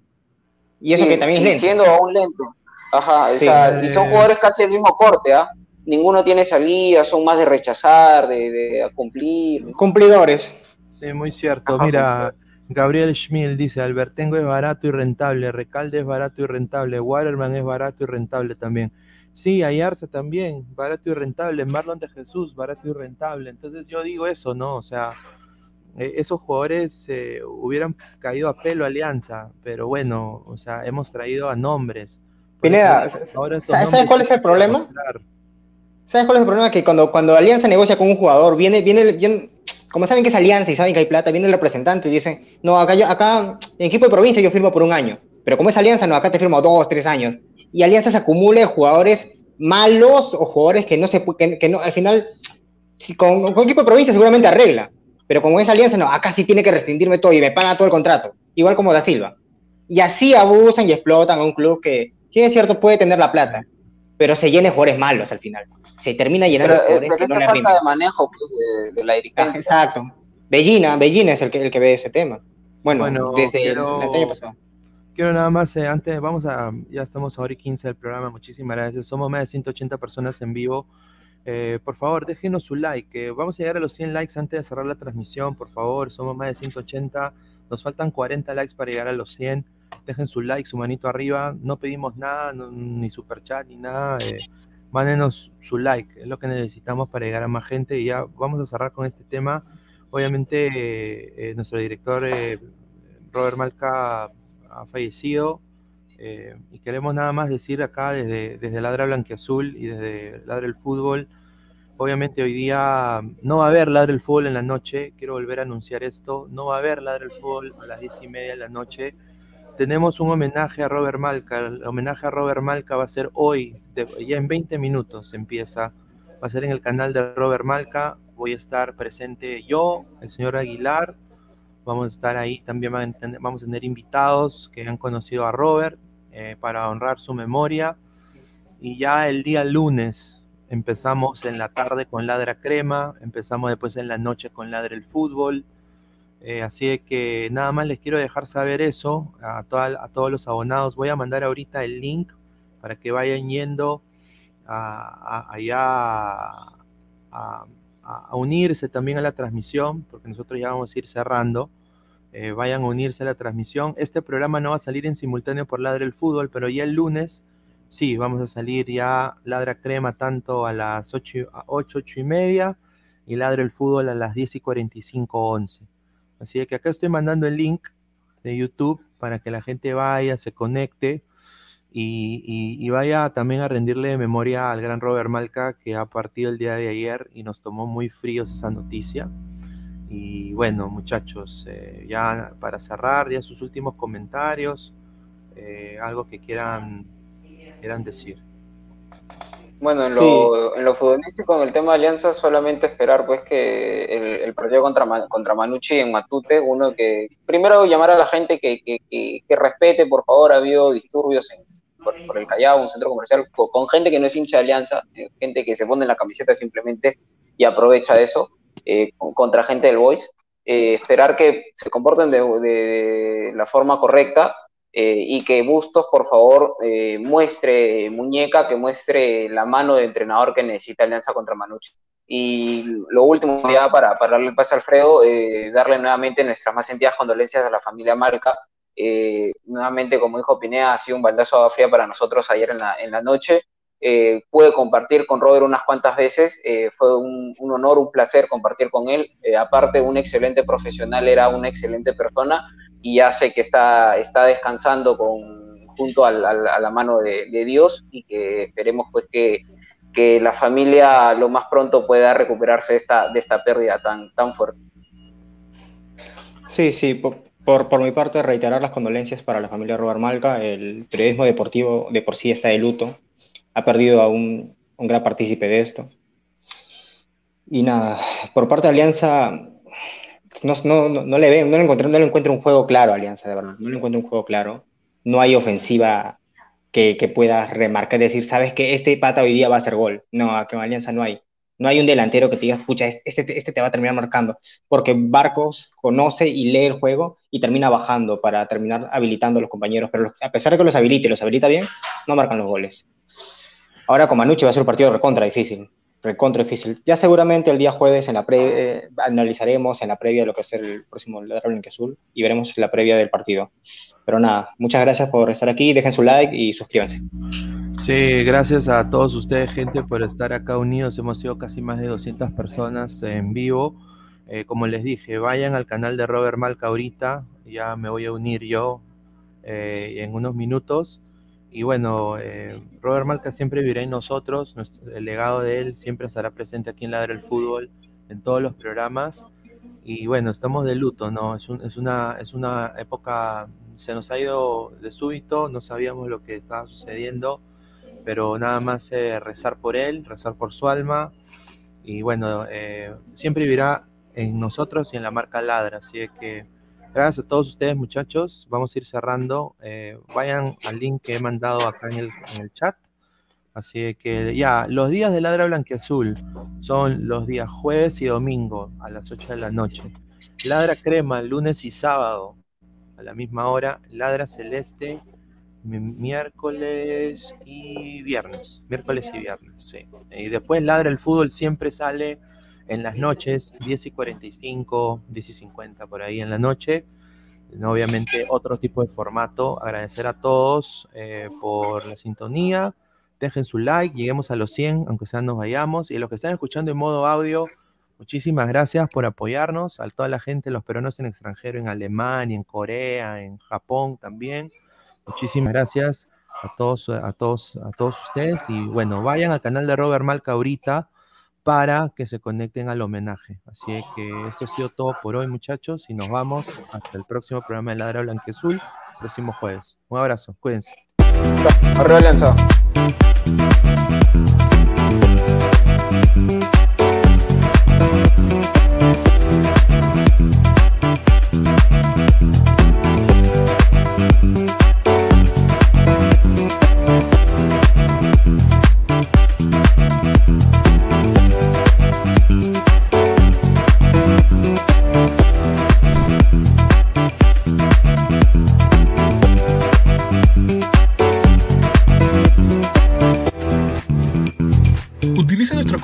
Y eso que también es lento. Siendo aún lento. Ajá, o sea, y son jugadores casi del mismo corte, ¿ah? Ninguno tiene salida, son más de rechazar, de, cumplir. Cumplidores. Sí, muy cierto. Mira, Gabriel Schmil dice, Albertengo es barato y rentable, Recalde es barato y rentable, Waterman es barato y rentable también. Sí, Ayarza también, barato y rentable. Marlon de Jesús, barato y rentable. Entonces yo digo eso, ¿no? O sea, e, esos jugadores eh, hubieran caído a pelo Alianza, pero bueno, o sea, hemos traído a nombres. Pineda, ¿sabes cuál es el problema? ¿Sabes cuál es el problema? Que cuando, cuando Alianza negocia con un jugador, viene, viene, viene, como saben que es Alianza y saben que hay plata, viene el representante y dicen, no, acá, acá en equipo de provincia yo firmo por un año, pero como es Alianza, no, acá te firmo dos, tres años y Alianza se acumule jugadores malos o jugadores que no se que, que no, al final con, con equipo de provincia seguramente arregla, pero como es Alianza, no, acá sí tiene que rescindirme todo y me paga todo el contrato, igual como Da Silva. Y así abusan y explotan a un club que, si es cierto, puede tener la plata, pero se llena de jugadores malos al final. Se termina llenando de jugadores pero que no falta de manejo pues, de, la dirigencia. Exacto. Bellina, Bellina es el que, el que ve ese tema. Bueno, desde el año pasado. Quiero nada más, eh, antes, vamos a, ya estamos ahora y 15 del programa, muchísimas gracias. Somos más de 180 personas en vivo. Eh, por favor, déjenos su like. vamos a llegar a los 100 likes antes de cerrar la transmisión, por favor. Somos más de 180. Nos faltan 40 likes para llegar a los 100. Dejen su like, su manito arriba. No pedimos nada, ni super chat, ni nada. Eh, mándenos su like. Es lo que necesitamos para llegar a más gente. Y ya vamos a cerrar con este tema. Obviamente, nuestro director Robert Malca ha fallecido. Eh, y queremos nada más decir acá desde, desde Ladra Blanquiazul y desde Ladra el Fútbol. Obviamente hoy día no va a haber Ladra el Fútbol en la noche. Quiero volver a anunciar esto. No va a haber Ladra el Fútbol a las diez y media de la noche. Tenemos un homenaje a Robert Malca. El homenaje a Robert Malca va a ser hoy, ya en 20 minutos empieza. Va a ser en el canal de Robert Malca. Voy a estar presente yo, el señor Aguilar, Vamos a estar ahí, también vamos a tener invitados que han conocido a Robert eh, para honrar su memoria. Y ya el día lunes empezamos en la tarde con Ladra Crema, empezamos después en la noche con Ladra el Fútbol. Eh, así que nada más les quiero dejar saber eso a, a todos los abonados. Voy a mandar ahorita el link para que vayan yendo allá a, a, unirse también a la transmisión, porque nosotros ya vamos a ir cerrando. Eh, vayan a unirse a la transmisión. Este programa no va a salir en simultáneo por Ladra el Fútbol, pero ya el lunes sí, vamos a salir ya Ladra Crema tanto a las 8, 8, y media y Ladra el Fútbol a las 10 y 45, 11. Así que acá estoy mandando el link de YouTube para que la gente vaya, se conecte y, vaya también a rendirle memoria al gran Robert Malca que ha partido el día de ayer y nos tomó muy fríos esa noticia. Y bueno, muchachos, eh, ya para cerrar, ya sus últimos comentarios, eh, algo que quieran, quieran decir. Bueno, en lo, en lo futbolístico, en el tema de Alianza, solamente esperar pues que el, partido contra, contra Manucci en Matute, uno que primero llamar a la gente que, que, que respete, por favor, ha habido disturbios en, por, el Callao, un centro comercial, con, gente que no es hincha de Alianza, eh, gente que se pone en la camiseta simplemente y aprovecha eso, eh, contra gente del Boys. Eh, esperar que se comporten de, la forma correcta y que Bustos, por favor, muestre muñeca, que muestre la mano de entrenador que necesita Alianza contra Manucci. Y lo último, ya para, para darle el pase a Alfredo, darle nuevamente nuestras más sentidas condolencias a la familia Malca, eh, nuevamente, como dijo Pinea, ha sido un baldazo de agua fría para nosotros ayer en la, noche. Eh, pude compartir con Robert unas cuantas veces, eh, fue un, honor, un placer compartir con él. aparte, un excelente profesional, era una excelente persona y ya sé que está, está descansando con, junto a la mano de, Dios y que esperemos pues que, que, la familia lo más pronto pueda recuperarse esta, de esta pérdida tan, tan fuerte. Sí, sí, por, por, mi parte reiterar las condolencias para la familia Robert Malca, el periodismo deportivo de por sí está de luto, ha perdido a un, un gran partícipe de esto. Y nada, por parte de Alianza, no, no, no, le veo, no le, encuentro, no le encuentro un juego claro, Alianza, de verdad. No le encuentro un juego claro. No hay ofensiva que, que pueda remarcar, decir, sabes que este pata hoy día va a hacer gol. No, aquí en Alianza no hay. No hay un delantero que te diga, escucha, este, este, este te va a terminar marcando. Porque Barcos conoce y lee el juego y termina bajando para terminar habilitando a los compañeros. Pero a pesar de que los habilite los habilita bien, no marcan los goles. Ahora con Manucci va a ser un partido recontra difícil recontra difícil. Ya seguramente el día jueves en la pre eh, analizaremos en la previa lo que va a ser el próximo Ladrón en Azul y veremos la previa del partido. Pero nada, muchas gracias por estar aquí, dejen su like y suscríbanse. Sí, gracias a todos ustedes, gente, por estar acá unidos. Hemos sido casi más de 200 personas en vivo. Eh, como les dije, vayan al canal de Robert Malca ahorita. Ya me voy a unir yo eh, en unos minutos. Y bueno, eh, Robert Malca siempre vivirá en nosotros, el legado de él siempre estará presente aquí en Ladra el Fútbol, en todos los programas. Y bueno, estamos de luto, ¿no? Es, es, una, es una época, se nos ha ido de súbito, no sabíamos lo que estaba sucediendo, pero nada más eh, rezar por él, rezar por su alma. Y bueno, eh, siempre vivirá en nosotros y en la marca Ladra, así que Gracias a todos ustedes, muchachos. Vamos a ir cerrando. Eh, vayan al link que he mandado acá en el, chat. Así que ya, los días de Ladra Blanquiazul son los días jueves y domingo a las 8 de la noche. Ladra Crema, lunes y sábado a la misma hora. Ladra Celeste, miércoles y viernes. Miércoles y viernes, sí. Y después Ladra el Fútbol siempre sale en las noches, 10 y 45, 10 y 50 por ahí en la noche. Obviamente otro tipo de formato. Agradecer a todos eh, por la sintonía. Dejen su like, lleguemos a los 100, aunque sea nos vayamos. Y los que están escuchando en modo audio, muchísimas gracias por apoyarnos. A toda la gente, los peruanos en extranjero, en Alemania, en Corea, en Japón también. Muchísimas gracias a todos, a todos, a todos ustedes. Y bueno, vayan al canal de Robert Malca ahorita para que se conecten al homenaje. Así que eso ha sido todo por hoy, muchachos, y nos vamos hasta el próximo programa de Ladra Blanquezul, próximo jueves. Un abrazo, cuídense.